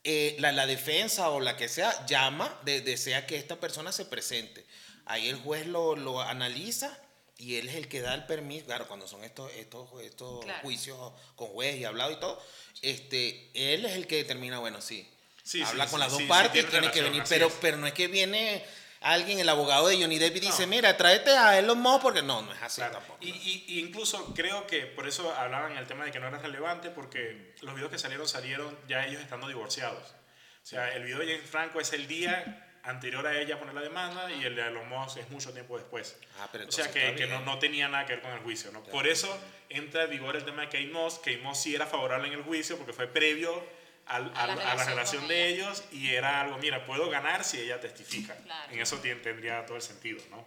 Eh, la, la defensa o la que sea llama, de- desea que esta persona se presente. Ahí el juez lo, lo analiza y él es el que da el permiso. Claro, cuando son estos, estos, estos Claro. juicios con juez y hablado y todo, este, él es el que determina, bueno, sí. Sí, habla sí, con sí, las dos sí, sí, partes tiene y tiene que venir. Pero, es. pero no es que viene alguien, el abogado de Johnny Depp, y dice, No. mira, tráete a Elon Musk porque no, no es así Claro. tampoco. Y, y- y incluso creo que por eso hablaban el tema de que no era relevante, porque los videos que salieron salieron ya ellos estando divorciados. O sea, el video de James Franco es el día anterior a ella poner la demanda y el de Elon Musk es mucho tiempo después. Ah, pero o sea, que, que no, no tenía nada que ver con el juicio. ¿no? Por eso entra en vigor el tema de Kate Moss. Kate Moss sí era favorable en el juicio porque fue previo al- A la a la relación relación con de ella. ellos y era algo, mira, puedo ganar si ella testifica. Claro. En eso tendría todo el sentido, ¿no?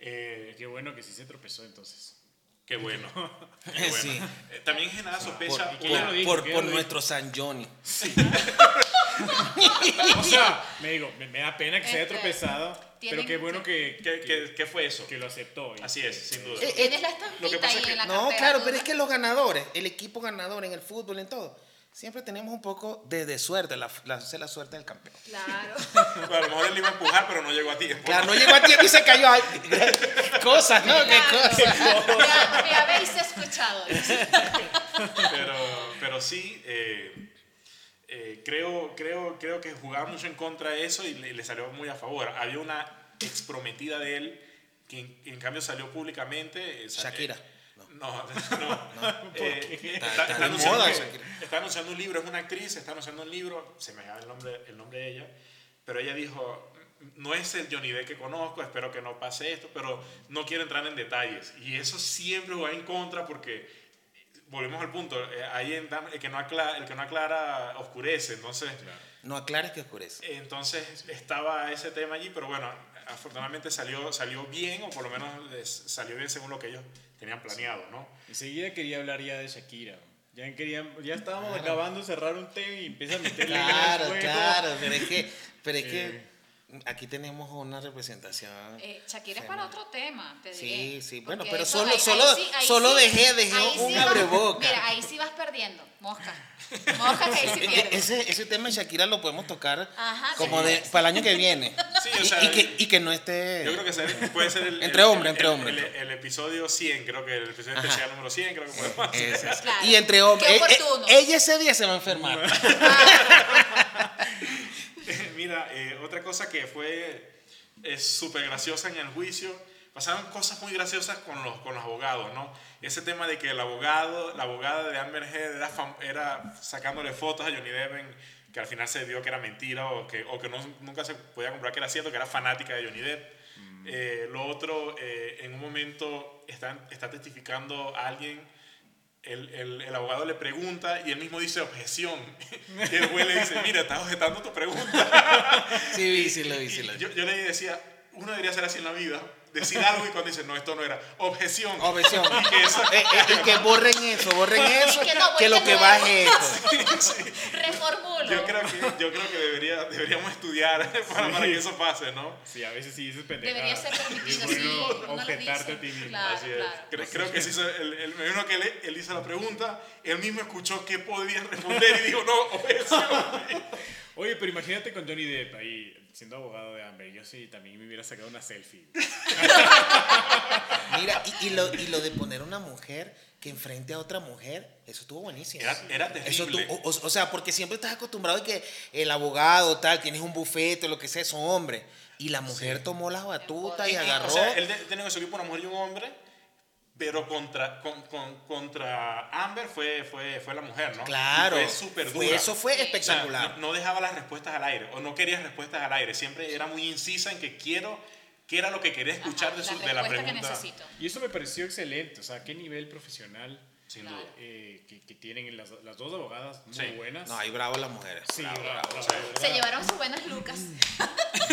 Eh, Qué bueno que sí se tropezó entonces. Qué bueno. Qué bueno. Sí. Eh, También genera sospecha. Por, ¿quién ya lo por- dijo? por- ¿quién por nuestro San Johnny. O sea, me digo, me, me da pena que se haya Este, tropezado, pero qué bueno que, ¿Qué, que, qué- qué fue eso? que lo aceptó. y Así que- es, sin duda. Eh, la Lo que pasa ahí es que- en la No, claro, pero ¿no? es que los ganadores, el equipo ganador en el fútbol, en todo, siempre tenemos un poco de, de suerte, la, la, la suerte del campeón. Claro. Bueno, a lo mejor él iba a empujar, pero no llegó a tiempo. Claro, no llegó a tiempo y se cayó. Ay, cosas, ¿no? Qué Claro. cosas. Ya, me habéis escuchado. Pero, pero sí, eh, eh, creo, creo, creo que jugaba mucho en contra de eso y le, le salió muy a favor. Había una ex prometida de él que en, en cambio salió públicamente. eh, Shakira. Eh, No, no. eh, Está- está, está anunciando, moda está anunciando un libro, es una actriz, está anunciando un libro, se me da el nombre, el nombre de ella, pero ella dijo, no es el Johnny Depp que conozco, espero que no pase esto, pero no quiero entrar en detalles. Y eso siempre va en contra porque, volvemos al punto, eh, ahí en el que, no aclara, el que no aclara oscurece, entonces... No aclares que oscurece. Entonces estaba ese tema allí, pero bueno, afortunadamente salió, salió bien, o por lo menos salió bien según lo que ellos tenían planeado, ¿no? Enseguida quería hablar ya de Shakira. Ya, querían, ya estábamos acabando de cerrar un tema y empieza a meterle Claro, juego. claro, pero es que, pero es Eh. Aquí tenemos una representación. Eh, Shakira es para otro tema, te diré. Sí, sí, bueno, pero eso- solo- ahí- solo- ahí sí- ahí solo sí- dejé- dejé un vas- abreboca. Mira, ahí sí vas perdiendo. Mosca. Mosca que ahí sí E- e- pierdes. Ese, ese tema de Shakira lo podemos tocar Ajá, como de para el año que viene. Sí, o Y, sea, y que, y que no esté... Yo creo que ser- puede ser el, Entre hombres, entre hombres. El, el episodio 100, creo que el episodio Ajá. especial número 100, creo que podemos hacer. Claro. Y entre hombres. Qué eh, eh, oportuno. ella ese día se va a enfermar. Mira, eh, otra cosa que fue súper graciosa en el juicio, pasaron cosas muy graciosas con los, con los abogados, ¿no? Ese tema de que el abogado, la abogada de Amber Heard era, era sacándole fotos a Johnny Depp, en- que al final se dio que era mentira o que, o que no- nunca se podía comprobar que era cierto, que era fanática de Johnny Depp. Eh, lo otro, eh, en un momento está, está testificando a alguien el, el, el abogado le pregunta y él mismo dice objeción. Y el juez le dice, mira, estás objetando tu pregunta. Sí, vi, sí, lo vi, sí, lo vi. Yo, yo le decía, uno debería ser así en la vida. Decir algo y cuando dice, no, esto no era. Objeción. Objeción. Y que Eh, eh, y que borren eso, borren eso. Que no, que lo que va nuevo. es esto. Reformulo. yo creo que, yo creo que debería, deberíamos estudiar para, para que eso pase, ¿no? Sí, a veces sí dices pendejada. Debería ser permitido, sí. objetarte a ti mismo. Claro, Así es. claro. Creo, creo que sí, hizo el, el, imagino que él, él hizo la pregunta, él mismo escuchó qué podía responder y dijo, no, objeción. Oye, pero imagínate con Johnny Depp ahí siendo abogado de Amber. Yo sí también me hubiera sacado una selfie. Mira, y, y lo, y lo de poner una mujer que enfrente a otra mujer, eso estuvo buenísimo. Era, era Eso terrible. tú- o, o- o sea, porque siempre estás acostumbrado a que el abogado, tal, tienes un bufete, lo que sea, son hombres. Y la mujer tomó las batutas y agarró. O sea, él tenía en su equipo una mujer y un hombre, pero contra, con, con- contra Amber fue, fue, fue la mujer, ¿no? claro. Y Fue súper Fue- dura. eso fue O sea, espectacular. no, no dejaba las respuestas al aire, o no quería respuestas al aire. Siempre era muy incisa en que quiero, que era lo que quería escuchar Ajá, de, su, la de la pregunta. Y eso me pareció excelente. O sea, qué nivel profesional Sin duda. eh, que, que tienen las, las dos abogadas muy Sí. buenas. No, ahí bravo las mujeres. sí, Bravo, bravo, bravo. bravo, Se llevaron sus buenas lucas.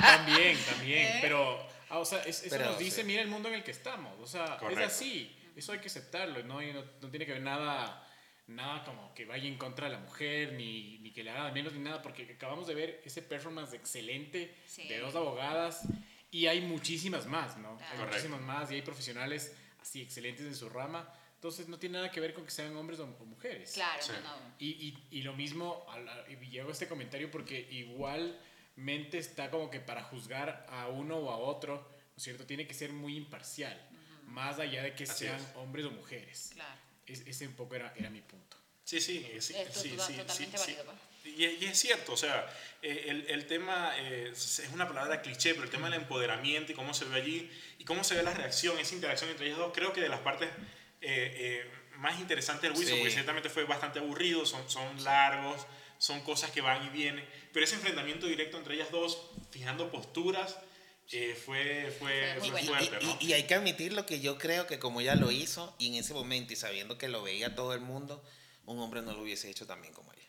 También, también. ¿Eh? Pero, ah, o sea, es- eso Pero, nos dice, sí. mira el mundo en el que estamos. O sea, Correcto. es así. Eso hay que aceptarlo. ¿no? Y no, no tiene que ver nada, nada como que vaya en contra de la mujer, ni, ni que le haga de menos, ni nada, porque acabamos de ver ese performance excelente Sí. de dos abogadas. Y hay muchísimas más, ¿no? Hay Claro. muchísimas más y hay profesionales así excelentes en su rama. Entonces no tiene nada que ver con que sean hombres o, o mujeres. Claro, Sí. no, no. Y, y, y lo mismo, y llego a este comentario porque igualmente está como que para juzgar a uno o a otro, ¿no es cierto? Tiene que ser muy imparcial, más allá de que Así sean es. hombres o mujeres. Claro. Es- ese un poco era, era mi punto. Sí, sí, sí, Esto sí, sí, sí, sí. válido, pues. Y, y es cierto, o sea, eh, el, el tema eh, es es una palabra cliché, pero el tema del empoderamiento y cómo se ve allí y cómo se ve la reacción, esa interacción entre ellas dos, creo que de las partes eh, eh, más interesantes del juicio, Sí. porque ciertamente fue bastante aburrido, son, son largos, son cosas que van y vienen, pero ese enfrentamiento directo entre ellas dos, fijando posturas, eh, fue, fue, Fue bueno. fuerte, ¿no? Y, y hay que admitir lo que yo creo que como ella lo hizo, y en ese momento, y sabiendo que lo veía todo el mundo, un hombre no lo hubiese hecho también como ella.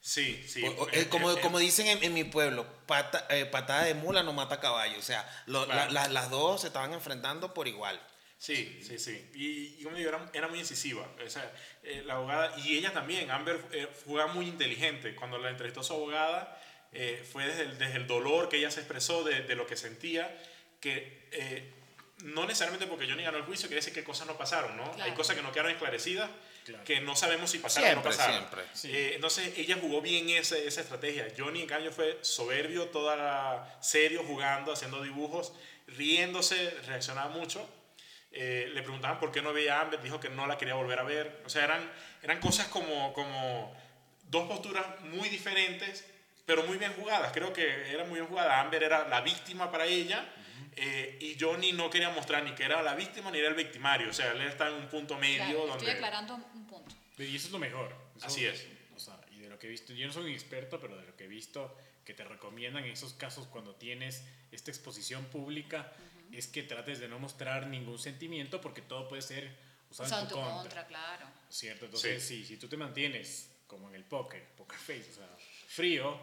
Sí, sí. O- eh, eh, como, eh, como dicen en, en mi pueblo, pata- eh, patada de mula no mata caballo. O sea, lo- la- Claro. la- las dos se estaban enfrentando por igual. Sí, sí, sí. Y, y como digo, era, era muy incisiva. O sea, eh, la abogada, y ella también, Amber, eh, fue muy inteligente. Cuando la entrevistó su abogada, eh, fue desde el, desde el dolor que ella se expresó, de, de lo que sentía, que eh, no necesariamente porque Johnny ganó el juicio, quiere decir que cosas no pasaron, ¿no? Claro. Hay cosas que no quedaron esclarecidas, Claro. que no sabemos si pasaron o no pasaron. siempre. Sí. Eh, entonces ella jugó bien esa, esa estrategia. Johnny en cambio fue soberbio, toda la, serio, jugando, haciendo dibujos, riéndose, reaccionaba mucho. Eh, le preguntaban por qué no veía a Amber, dijo que no la quería volver a ver. O sea, eran, eran cosas como, como dos posturas muy diferentes, pero muy bien jugadas. Creo que era muy bien jugada. Amber era la víctima para ella. eh, y Johnny no quería mostrar ni que era la víctima ni era el victimario. O sea, él está en un punto medio Claro, donde... Estoy aclarando un punto. Y eso es lo mejor. Eso- Así es. O sea, y de lo que he visto, yo no soy un experto, pero de lo que he visto, que te recomiendan en esos casos cuando tienes esta exposición pública, es que trates de no mostrar ningún sentimiento porque todo puede ser usado Usado en tu contra. claro. ¿Cierto? Entonces, Sí. si, si tú te mantienes como en el poker, poker face, o sea, frío,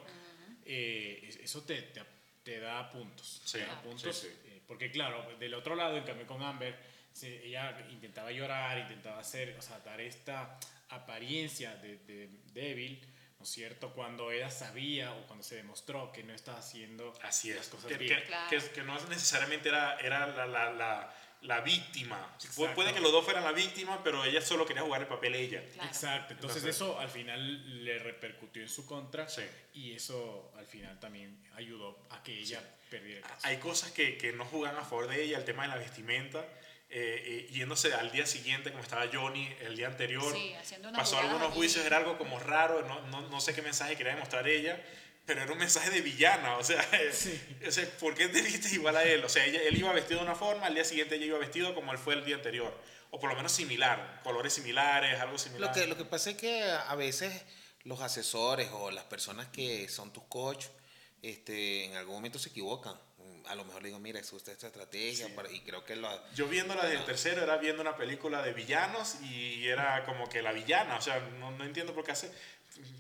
eh, es- eso te, te, te da puntos. Sí, te da puntos sí, sí. eh, porque claro, del otro lado, en cambio con Amber, se- ella intentaba llorar, intentaba hacer, o sea, dar esta apariencia de, de débil, ¿no es cierto? Cuando ella sabía o cuando se demostró que no estaba haciendo Así las es. cosas Que, bien. que- Claro. que- que no necesariamente era, era la, la- la- la víctima. Exacto. Puede que los dos fueran la víctima, pero ella solo quería jugar el papel ella. Claro. Exacto, entonces, Entonces- eso al final le repercutió en su contra Sí. y eso al final también ayudó a que ella perdiera el caso. Hay cosas que, que no juegan a favor de ella, el tema de la vestimenta, eh, eh, yéndose al día siguiente, como estaba Johnny el día anterior, Sí, haciendo pasó algunos juicios, era algo como raro, no, no, no sé qué mensaje quería demostrar ella, pero era un mensaje de villana, o sea, o sea, ¿por qué te vistes igual a él? O sea, ella- él iba vestido de una forma, al día siguiente ella iba vestido como él fue el día anterior, o por lo menos similar, colores similares, algo similar. Lo que, lo que pasa es que a veces los asesores o las personas que son tus coach, este, en algún momento se equivocan. A lo mejor le digo, mira, es usted esta estrategia, para- y creo que lo... Yo viendo la del tercero era viendo una película de villanos y era como que la villana, o sea, no, no entiendo por qué hace,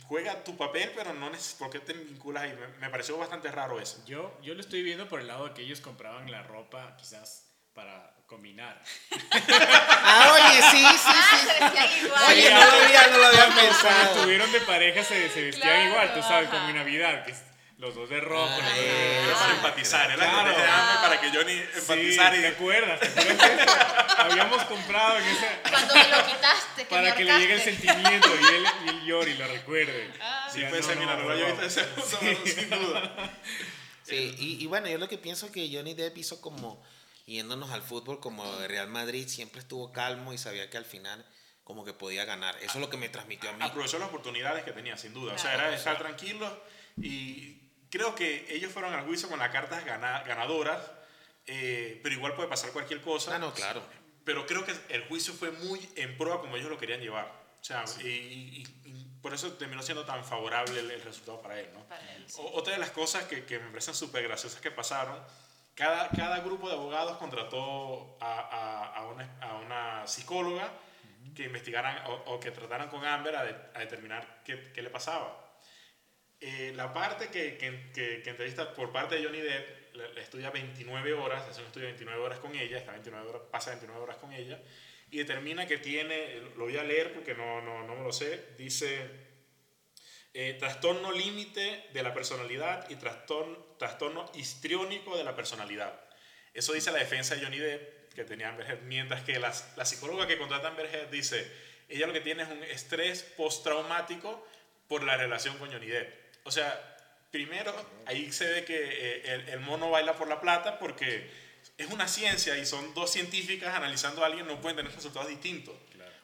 juega tu papel, pero no neces por qué te vinculas ahí. Me, me pareció bastante raro eso. Yo, yo lo estoy viendo por el lado de que ellos compraban la ropa quizás para combinar. Ah, oye, sí, sí, Ah, sí. se vestían igual. Oye, no lo había, no lo había Cuando pensado. estuvieron de pareja se, se vestían Claro, igual, tú sabes, ajá. como en Navidad, que es los dos de rojo. Ah, los dos de- Era para empatizar, era la Claro. de para que Johnny Sí, empatizara ¿te y acuerdas? ¿Te acuerdas que eso habíamos comprado en ese... Cuando me lo quitaste, que Para que le llegue el sentimiento y él, y él llore y lo recuerde. Ah. Sí, puede ser, mira, no lo había visto de ese sin duda. Sí, y, y bueno, yo lo que pienso que Johnny Depp hizo como, yéndonos al fútbol, como el Real Madrid, siempre estuvo calmo y sabía que al final como que podía ganar. Eso es lo que me transmitió a mí. Aprovechó las oportunidades que tenía, sin duda. O sea, Claro. era estar tranquilos y creo que ellos fueron al juicio con las cartas gana- ganadoras, eh, pero igual puede pasar cualquier cosa. Ah, no, claro. pero creo que el juicio fue muy en prueba como ellos lo querían llevar. O sea, y, y- y por eso terminó siendo tan favorable el, el resultado para él, ¿no? Para él, sí. O- Otra de las cosas que, que me parecen súper graciosas que pasaron, cada, cada grupo de abogados contrató a, a- a una, a una psicóloga que investigaran o, o que trataran con Amber a, de- a determinar qué, qué le pasaba. Eh, la parte que, que, que- que entrevista por parte de Johnny Depp, le estudia 29 horas, hace un estudio de 29 horas con ella, está 29 horas, pasa 29 horas con ella, y determina que tiene, lo voy a leer porque no, no, no me lo sé, dice eh, trastorno límite de la personalidad y trastorno, trastorno histriónico de la personalidad. Eso dice la defensa de Johnny Depp, que tenía Amber mientras que las- la psicóloga que contrata a Amber dice, ella lo que tiene es un estrés postraumático por la relación con Johnny Depp. O sea, primero, ahí se ve que eh, el, el mono baila por la plata porque es una ciencia y son dos científicas analizando a alguien, no pueden tener resultados distintos.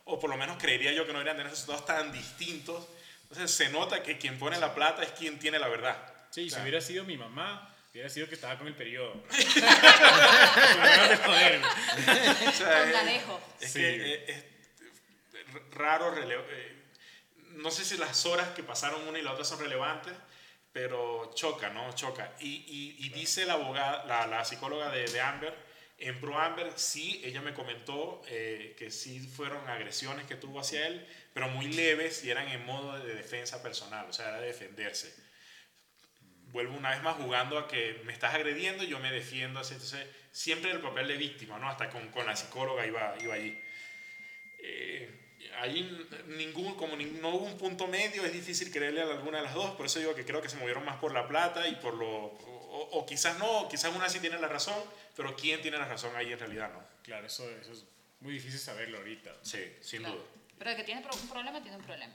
O por lo menos creería yo que no deberían tener resultados tan distintos. Entonces se nota que quien pone la plata es quien tiene la verdad. Sí, si hubiera sido mi mamá, hubiera sido que estaba con el periodo. De joderme. o sea, Con es- Galejo. Es Sí. que eh, es, raro, rele- eh, no sé si las horas que pasaron una y la otra son relevantes, pero choca, ¿no? Choca. Y, y- y dice la abogada, la, la psicóloga de, de Amber, en pro Amber, sí, ella me comentó eh, que sí fueron agresiones que tuvo hacia él, pero muy leves y eran en modo de defensa personal, o sea, era de defenderse. Vuelvo una vez más jugando a que me estás agrediendo y yo me defiendo, así, entonces siempre el papel de víctima, ¿no? Hasta con, con la psicóloga iba, iba allí. Eh, ahí ningún, como ni- no hubo un punto medio, es difícil creerle a alguna de las dos, por eso digo que creo que se movieron más por la plata y por lo... O, o quizás no, quizás una sí tiene la razón, pero ¿quién tiene la razón ahí en realidad no? Claro, eso, eso es muy difícil saberlo ahorita. Sí, sin Claro. duda. Pero el que tiene un problema, tiene un problema.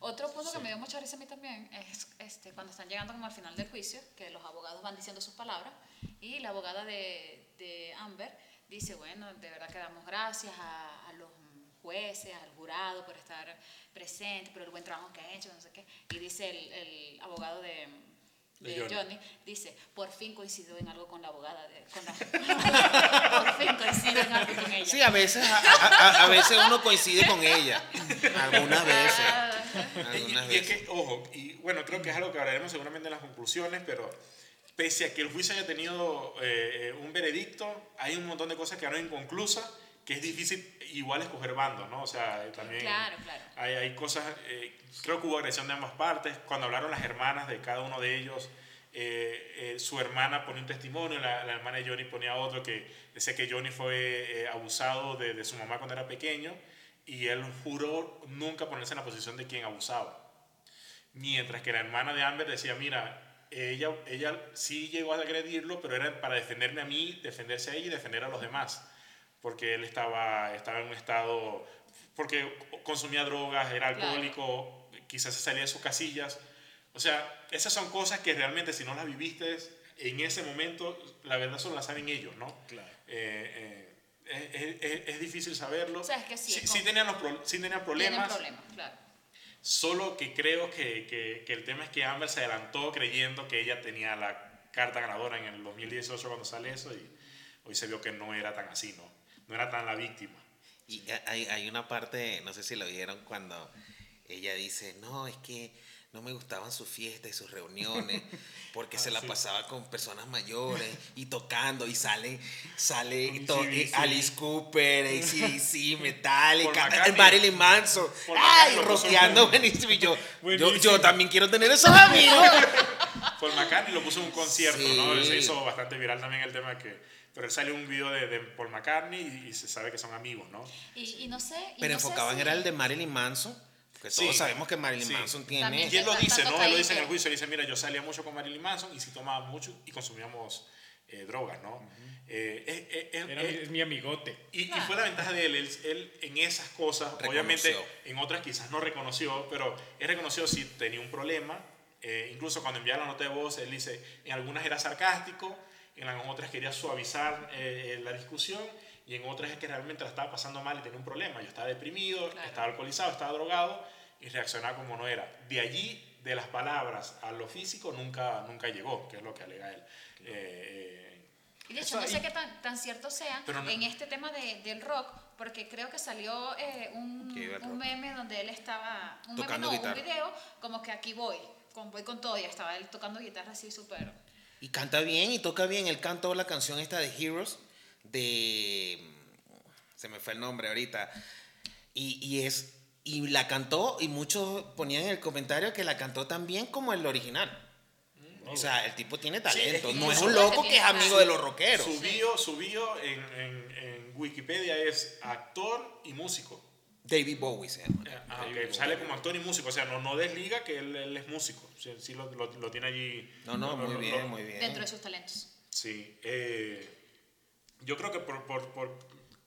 Otro punto que me dio mucha risa a mí también es este, cuando están llegando como al final del juicio, que los abogados van diciendo sus palabras y la abogada de, de Amber dice, bueno, de verdad que damos gracias a, a los jueces, al jurado por estar presentes, por el buen trabajo que han hecho, no sé qué. Y dice el, el abogado de, De de Johnny. Johnny, dice, por fin coincidió en algo con la abogada, de, con la, por fin coincidió en algo con ella. Sí, a veces, a, a- a veces uno coincide con ella. Algunas veces. Ah, Y, Algunas y es que, ojo, y bueno, creo que es algo que hablaremos seguramente en las conclusiones, pero pese a que el juicio haya tenido eh, un veredicto, hay un montón de cosas que quedaron inconclusas, que es difícil igual escoger bandos, ¿no? O sea, también Claro, claro. Hay, hay cosas, eh, creo que hubo agresión de ambas partes, cuando hablaron las hermanas de cada uno de ellos, eh, eh, su hermana ponía un testimonio, la, la hermana de Johnny ponía otro que decía que Johnny fue eh, abusado de, de su mamá cuando era pequeño y él juró nunca ponerse en la posición de quien abusaba. Mientras que la hermana de Amber decía, mira, ella, ella sí llegó a agredirlo, pero era para defenderme a mí, defenderse a ella y defender a los demás. Porque él estaba, estaba en un estado, porque consumía drogas, era Claro. alcohólico, quizás se salía de sus casillas. O sea, esas son cosas que realmente si no las viviste en ese momento, la verdad solo las saben ellos, ¿no? Claro. Eh, eh, es, es- es difícil saberlo. O sea, es que sí, sí, es sí tenían, los pro- sí tenían problemas, problemas, claro. solo que creo que, que- que el tema es que Amber se adelantó creyendo que ella tenía la carta ganadora en el 2018 cuando sale eso y hoy se vio que no era tan así, ¿no? No era tan la víctima. Y hay, hay una parte, no sé si lo vieron, cuando ella dice, no, es que no me gustaban sus fiestas y sus reuniones, porque se la pasaba con personas mayores y tocando y sale, sale to- eh, Alice Cooper, ACDC, Metallica, Paul McCartney. Marilyn Manson, ay, en- buenísimo y yo, yo, Buenísimo. yo también quiero tener esos amigos. Paul McCartney lo puso en un concierto, ¿no? Sí. Se hizo bastante viral también el tema que... Pero él salió un video de, de Paul McCartney y, y se sabe que son amigos, ¿no? Y, y no sé. y Pero no sé enfocaban si- era el de Marilyn Manson, porque Sí. todos sabemos que Marilyn Sí. Manson tiene... También Y él lo dice, ¿no? que Él lo dice en que- el juicio. Dice, mira, yo salía mucho con Marilyn Manson y sí tomaba mucho y consumíamos eh, drogas, ¿no? Eh, eh, eh, eh, Era eh, mi- es mi amigote. y, y Ah. fue la ventaja de él, él, él en esas cosas, Reconoció. obviamente en otras quizás no reconoció, pero él reconoció si tenía un problema. Eh, incluso cuando enviaba la nota de voz, él dice, en algunas era sarcástico, en las otras quería suavizar eh, la discusión y en otras es que realmente la estaba pasando mal y tenía un problema. Yo estaba deprimido, Claro. estaba alcoholizado, estaba drogado y reaccionaba como no era. De allí, de las palabras a lo físico, nunca, nunca llegó, que es lo que alega él. Eh, Y de hecho, no sé qué tan, tan cierto sea no- en este tema de- del rock, porque creo que salió eh, un, un meme donde él estaba, un Tocando meme no, guitarra. un video, como que aquí voy, con, voy con todo, y estaba él tocando guitarra así súper... Y canta bien y toca bien. Él cantó la canción esta de Heroes de... Se me fue el nombre ahorita. Y, y es... Y la cantó y muchos ponían en el comentario que la cantó tan bien como el original. O sea, el tipo tiene talento. no es un loco que es amigo de los rockeros. Su bio, su bio en, en- en Wikipedia es actor y músico. David Bowie se llama. Ah, ok, Sale como actor y músico, o sea, no, no desliga que él, él es músico. Sí, sí lo, lo- lo tiene allí. No, no, lo- muy lo- bien, lo- muy bien. dentro de sus talentos. Sí. eh, yo creo que por, por, por,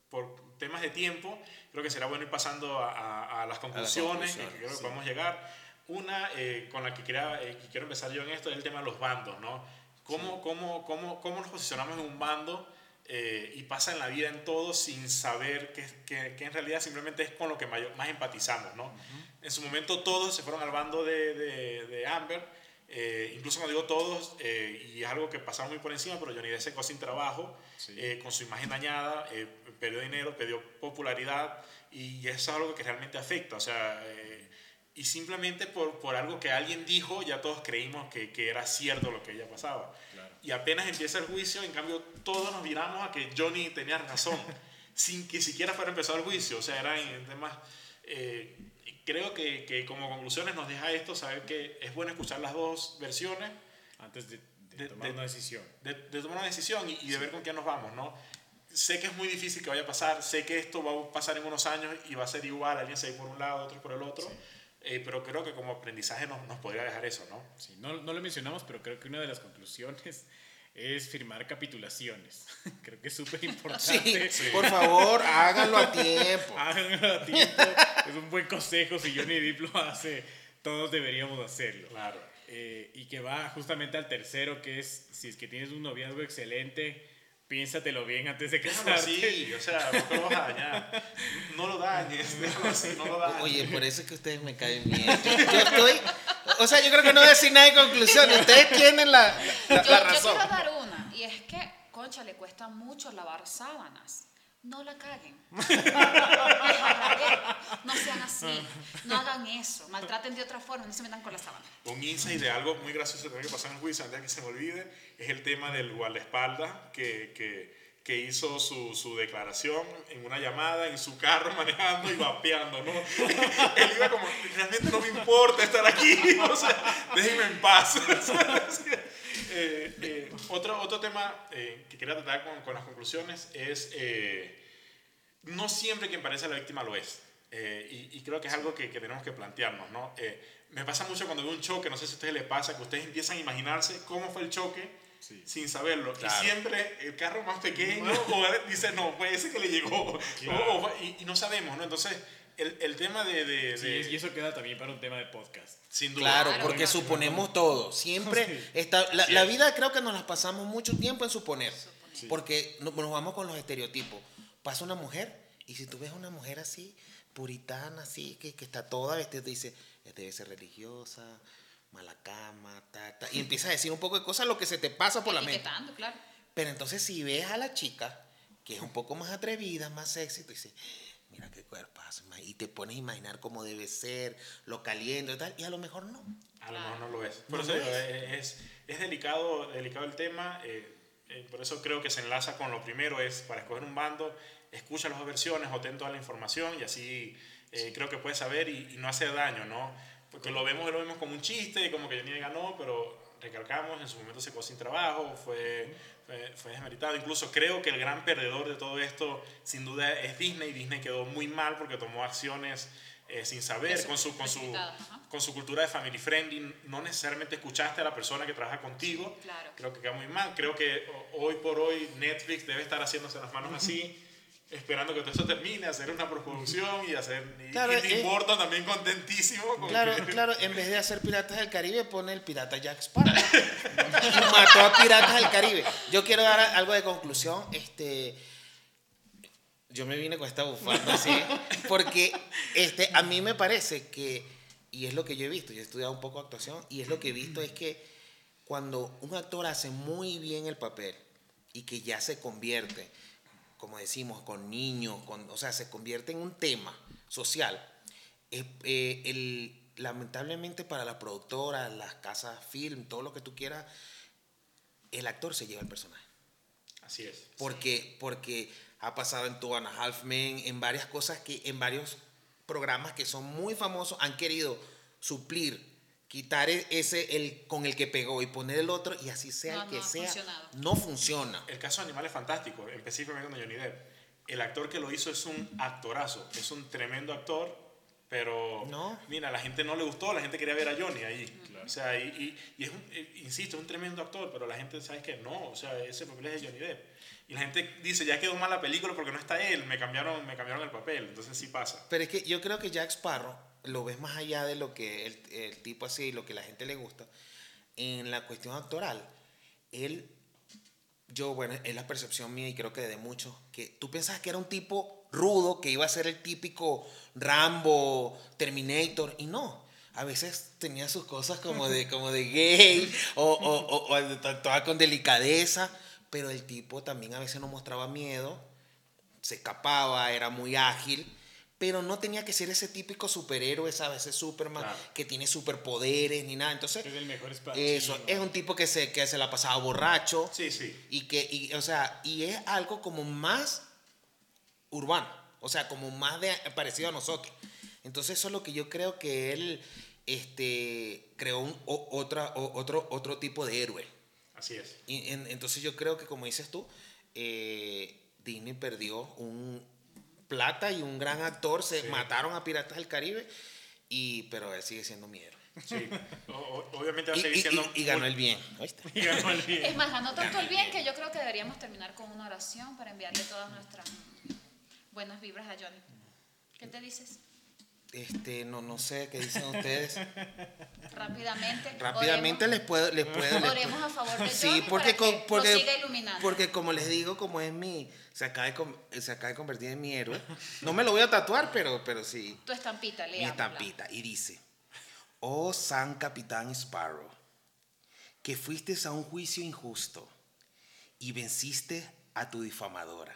por temas de tiempo, creo que será bueno ir pasando a, a- a las conclusiones, que conclusiones, creo que sí. podemos llegar. Una eh, con la que, quería, eh, que quiero empezar yo en esto es el tema de los bandos, ¿no? ¿Cómo, cómo, cómo, cómo nos posicionamos en un bando eh, y pasa en la vida en todo sin saber que, que, que en realidad simplemente es con lo que mayor- más empatizamos, ¿no? En su momento todos se fueron al bando de, de, de Amber, eh, incluso cuando digo todos, eh, y es algo que pasaba muy por encima, pero Johnny Depp se quedó sin trabajo, Sí. eh, con su imagen dañada, eh, perdió dinero, perdió popularidad, y eso es algo que realmente afecta, o sea, eh, y simplemente por, por algo que alguien dijo, ya todos creímos que, que era cierto lo que ella pasaba. Y apenas empieza el juicio, en cambio, todos nos viramos a que Johnny tenía razón, sin que siquiera fuera empezado el juicio. O sea, eran en temas. eh, creo que, que como conclusiones nos deja esto, saber que es bueno escuchar las dos versiones, Antes de, de De- tomar de- una decisión. de, tomar una decisión y, y de ver con quién nos vamos, ¿no? Sé que es muy difícil que vaya a pasar, sé que esto va a pasar en unos años y va a ser igual, alguien se va por un lado, otro por el otro, eh, pero creo que como aprendizaje nos, nos podría dejar eso, ¿no? Sí, no, no lo mencionamos, pero creo que una de las conclusiones es firmar capitulaciones. creo que es súper Sí, importante. por favor, háganlo a tiempo. Háganlo a tiempo. es un buen consejo. Si Johnny Depp lo hace, todos deberíamos hacerlo. Claro. Eh, y que va justamente al tercero, que es si es que tienes un noviazgo excelente, piénsatelo bien antes de casarte. así, o sea, no te lo vas a dañar. No lo dañes, déjalo así, no lo dañes. Oye, por eso es que ustedes me caen bien. Yo, yo estoy. O sea, yo creo que no voy a decir nada de conclusión. Ustedes tienen la, la- Yo, la yo razón. quiero dar una, y es que, concha, le cuesta mucho lavar sábanas. No la caguen. no sean así. No hagan eso. Maltraten de otra forma. No se metan con la sábana. Un insight de algo muy gracioso también que pasó en el juicio, antes que se me olvide, es el tema del guardaespaldas que, que, que hizo su, su declaración en una llamada en su carro manejando y vapeando, ¿no? Él iba como, realmente no me importa estar aquí, o déjenme en paz. Eh, eh, otro, otro tema eh, que quería tratar con, con las conclusiones es, eh, no siempre quien parece la víctima lo es. Eh, y, y creo que es algo que, que tenemos que plantearnos, ¿no? Eh, me pasa mucho cuando veo un choque, no sé si a ustedes les pasa, que ustedes empiezan a imaginarse cómo fue el choque sin saberlo. Claro. Y siempre el carro más pequeño o dice, no, fue ese que le llegó. Claro. O- o- y, y no sabemos, ¿no? Entonces, el, el tema de... de- Sí, y eso queda también para un tema de podcast. sin duda. Claro, Claro, porque claro. suponemos todo. Siempre Sí. está. La, la vida creo que nos las pasamos mucho tiempo en suponer. Suponer. Porque no- nos vamos con los estereotipos. Pasa una mujer y si tú ves una mujer así, puritana, así, que, que está toda vestida, te dice, "Esta debe ser religiosa, mala cama, ta, ta", Y empiezas a decir un poco de cosas, lo que se te pasa por la mente. Claro. Pero entonces si ves a la chica, que es un poco más atrevida, más sexy, tú dices, mira qué cuerpazo, ma", y te pones a imaginar cómo debe ser, lo caliente y tal, y a lo mejor no. A lo mejor no lo es. Por No eso digo, es. es, delicado, delicado el tema. eh, eh, por eso creo que se enlaza con lo primero, es para escoger un bando, escucha las versiones, obtén toda la información y así eh, creo que puedes saber y, y no hacer daño, ¿no? Porque lo vemos, lo vemos como un chiste, como que Johnny ganó, pero recalcamos, en su momento se quedó sin trabajo, fue, fue, fue desmeritado. Incluso creo que el gran perdedor de todo esto, sin duda, es Disney. Disney quedó muy mal porque tomó acciones eh, sin saber, con su, con su, con su cultura de family friendly, no necesariamente escuchaste a la persona que trabaja contigo. Claro. Creo que queda muy mal. Creo que hoy por hoy Netflix debe estar haciéndose las manos así, esperando que todo esto termine, hacer una postproducción y hacer. Y, Claro, y Tim eh, Burton también contentísimo. con Claro, que- claro, en vez de hacer Piratas del Caribe, pone el pirata Jack Sparrow. mató a Piratas del Caribe. Yo quiero dar algo de conclusión. Este, yo me vine con esta bufanda así, porque este, a mí me parece que, y es lo que yo he visto, yo he estudiado un poco actuación, y es lo que he visto es que cuando un actor hace muy bien el papel y que ya se convierte, como decimos, con niños, con, o sea, se convierte en un tema social, eh, eh, el, lamentablemente para la productora, las casas film, todo lo que tú quieras, el actor se lleva el personaje. Así es. Porque, porque ha pasado en Two and a Half Men, en varias cosas que, en varios programas que son muy famosos, han querido suplir, quitar e- ese el con el que pegó y poner el otro, y así sea No, el que no sea, funcionado. no funciona. El caso de Animal es fantástico, específicamente con Johnny Depp. El actor que lo hizo es un actorazo, es un tremendo actor, pero No. mira, a la gente no le gustó, la gente quería ver a Johnny ahí. O sea, y, y- y es un, eh, insisto, es un tremendo actor, pero la gente sabe que no, o sea, ese papel es de Johnny Depp. Y la gente dice, ya quedó mal la película porque no está él, me cambiaron, me cambiaron el papel, entonces sí pasa. Pero es que yo creo que Jack Sparrow lo ves más allá de lo que el, el tipo así, lo que la gente le gusta. En la cuestión actoral, él, yo, bueno, es la percepción mía y creo que de muchos, que tú pensabas que era un tipo rudo, que iba a ser el típico Rambo, Terminator, y no. A veces tenía sus cosas como de, como de gay o, o, o, o actuaba con delicadeza, pero el tipo también a veces no mostraba miedo se escapaba, era muy ágil, pero no tenía que ser ese típico superhéroe, ¿sabes? Ese Superman Claro. que tiene superpoderes ni nada. Entonces, Es el mejor eso, es un tipo que se, que se la pasaba borracho Sí, sí. y que, y, o sea, y es algo como más urbano, o sea, como más de, parecido a nosotros. Entonces, eso es lo que yo creo que él este, creó un, o- otra, o- otro, otro tipo de héroe. Así es. Y en- entonces yo creo que, como dices tú, eh, Disney perdió un plata y un gran actor. Se Sí. mataron a Piratas del Caribe, y, pero él sigue siendo mi héroe. Sí. O- obviamente va a Y, seguir y- siendo... y- y ganó el bien. ¿oíste? Y ganó el bien. Es más, ganó tanto el bien que yo creo que deberíamos terminar con una oración para enviarle todas nuestras buenas vibras a Johnny. ¿Qué te dices? Este, no, no sé qué dicen ustedes. Rápidamente. Rápidamente les puedo, les puedo. les Oremos puedo- a favor de Sí, porque, para que porque, siga iluminando. porque como les digo, como es mi, se acaba de, se acaba de convertir en mi héroe. No me lo voy a tatuar, pero, pero sí. Tu estampita, mi leámosla. estampita y dice, oh San Capitán Sparrow, que fuiste a un juicio injusto y venciste a tu difamadora.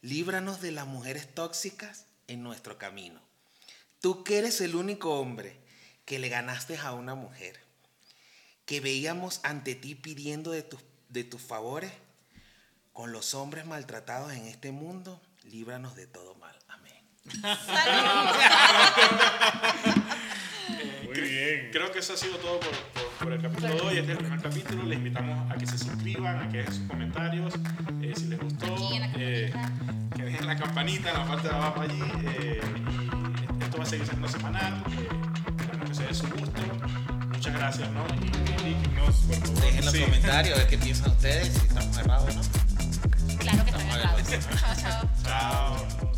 Líbranos de las mujeres tóxicas en nuestro camino. Tú que eres el único hombre que le ganaste a una mujer, que veíamos ante ti pidiendo de tus, de tus favores, con los hombres maltratados en este mundo, líbranos de todo mal. Amén. Muy bien. Creo que eso ha sido todo por, por- por el capítulo de hoy. Este es el primer capítulo. Les invitamos a que se suscriban, a que dejen sus comentarios. eh, si les gustó, eh, que dejen la campanita en la parte de abajo allí. eh, a seguir siendo semanal. esperamos que sea de su gusto. Muchas gracias, ¿no? Y indíquenos, por favor. Dejen los Sí. comentarios, a ver qué piensan ustedes, si estamos errados o no. Claro que ver, errados. Chao, chao. Chao.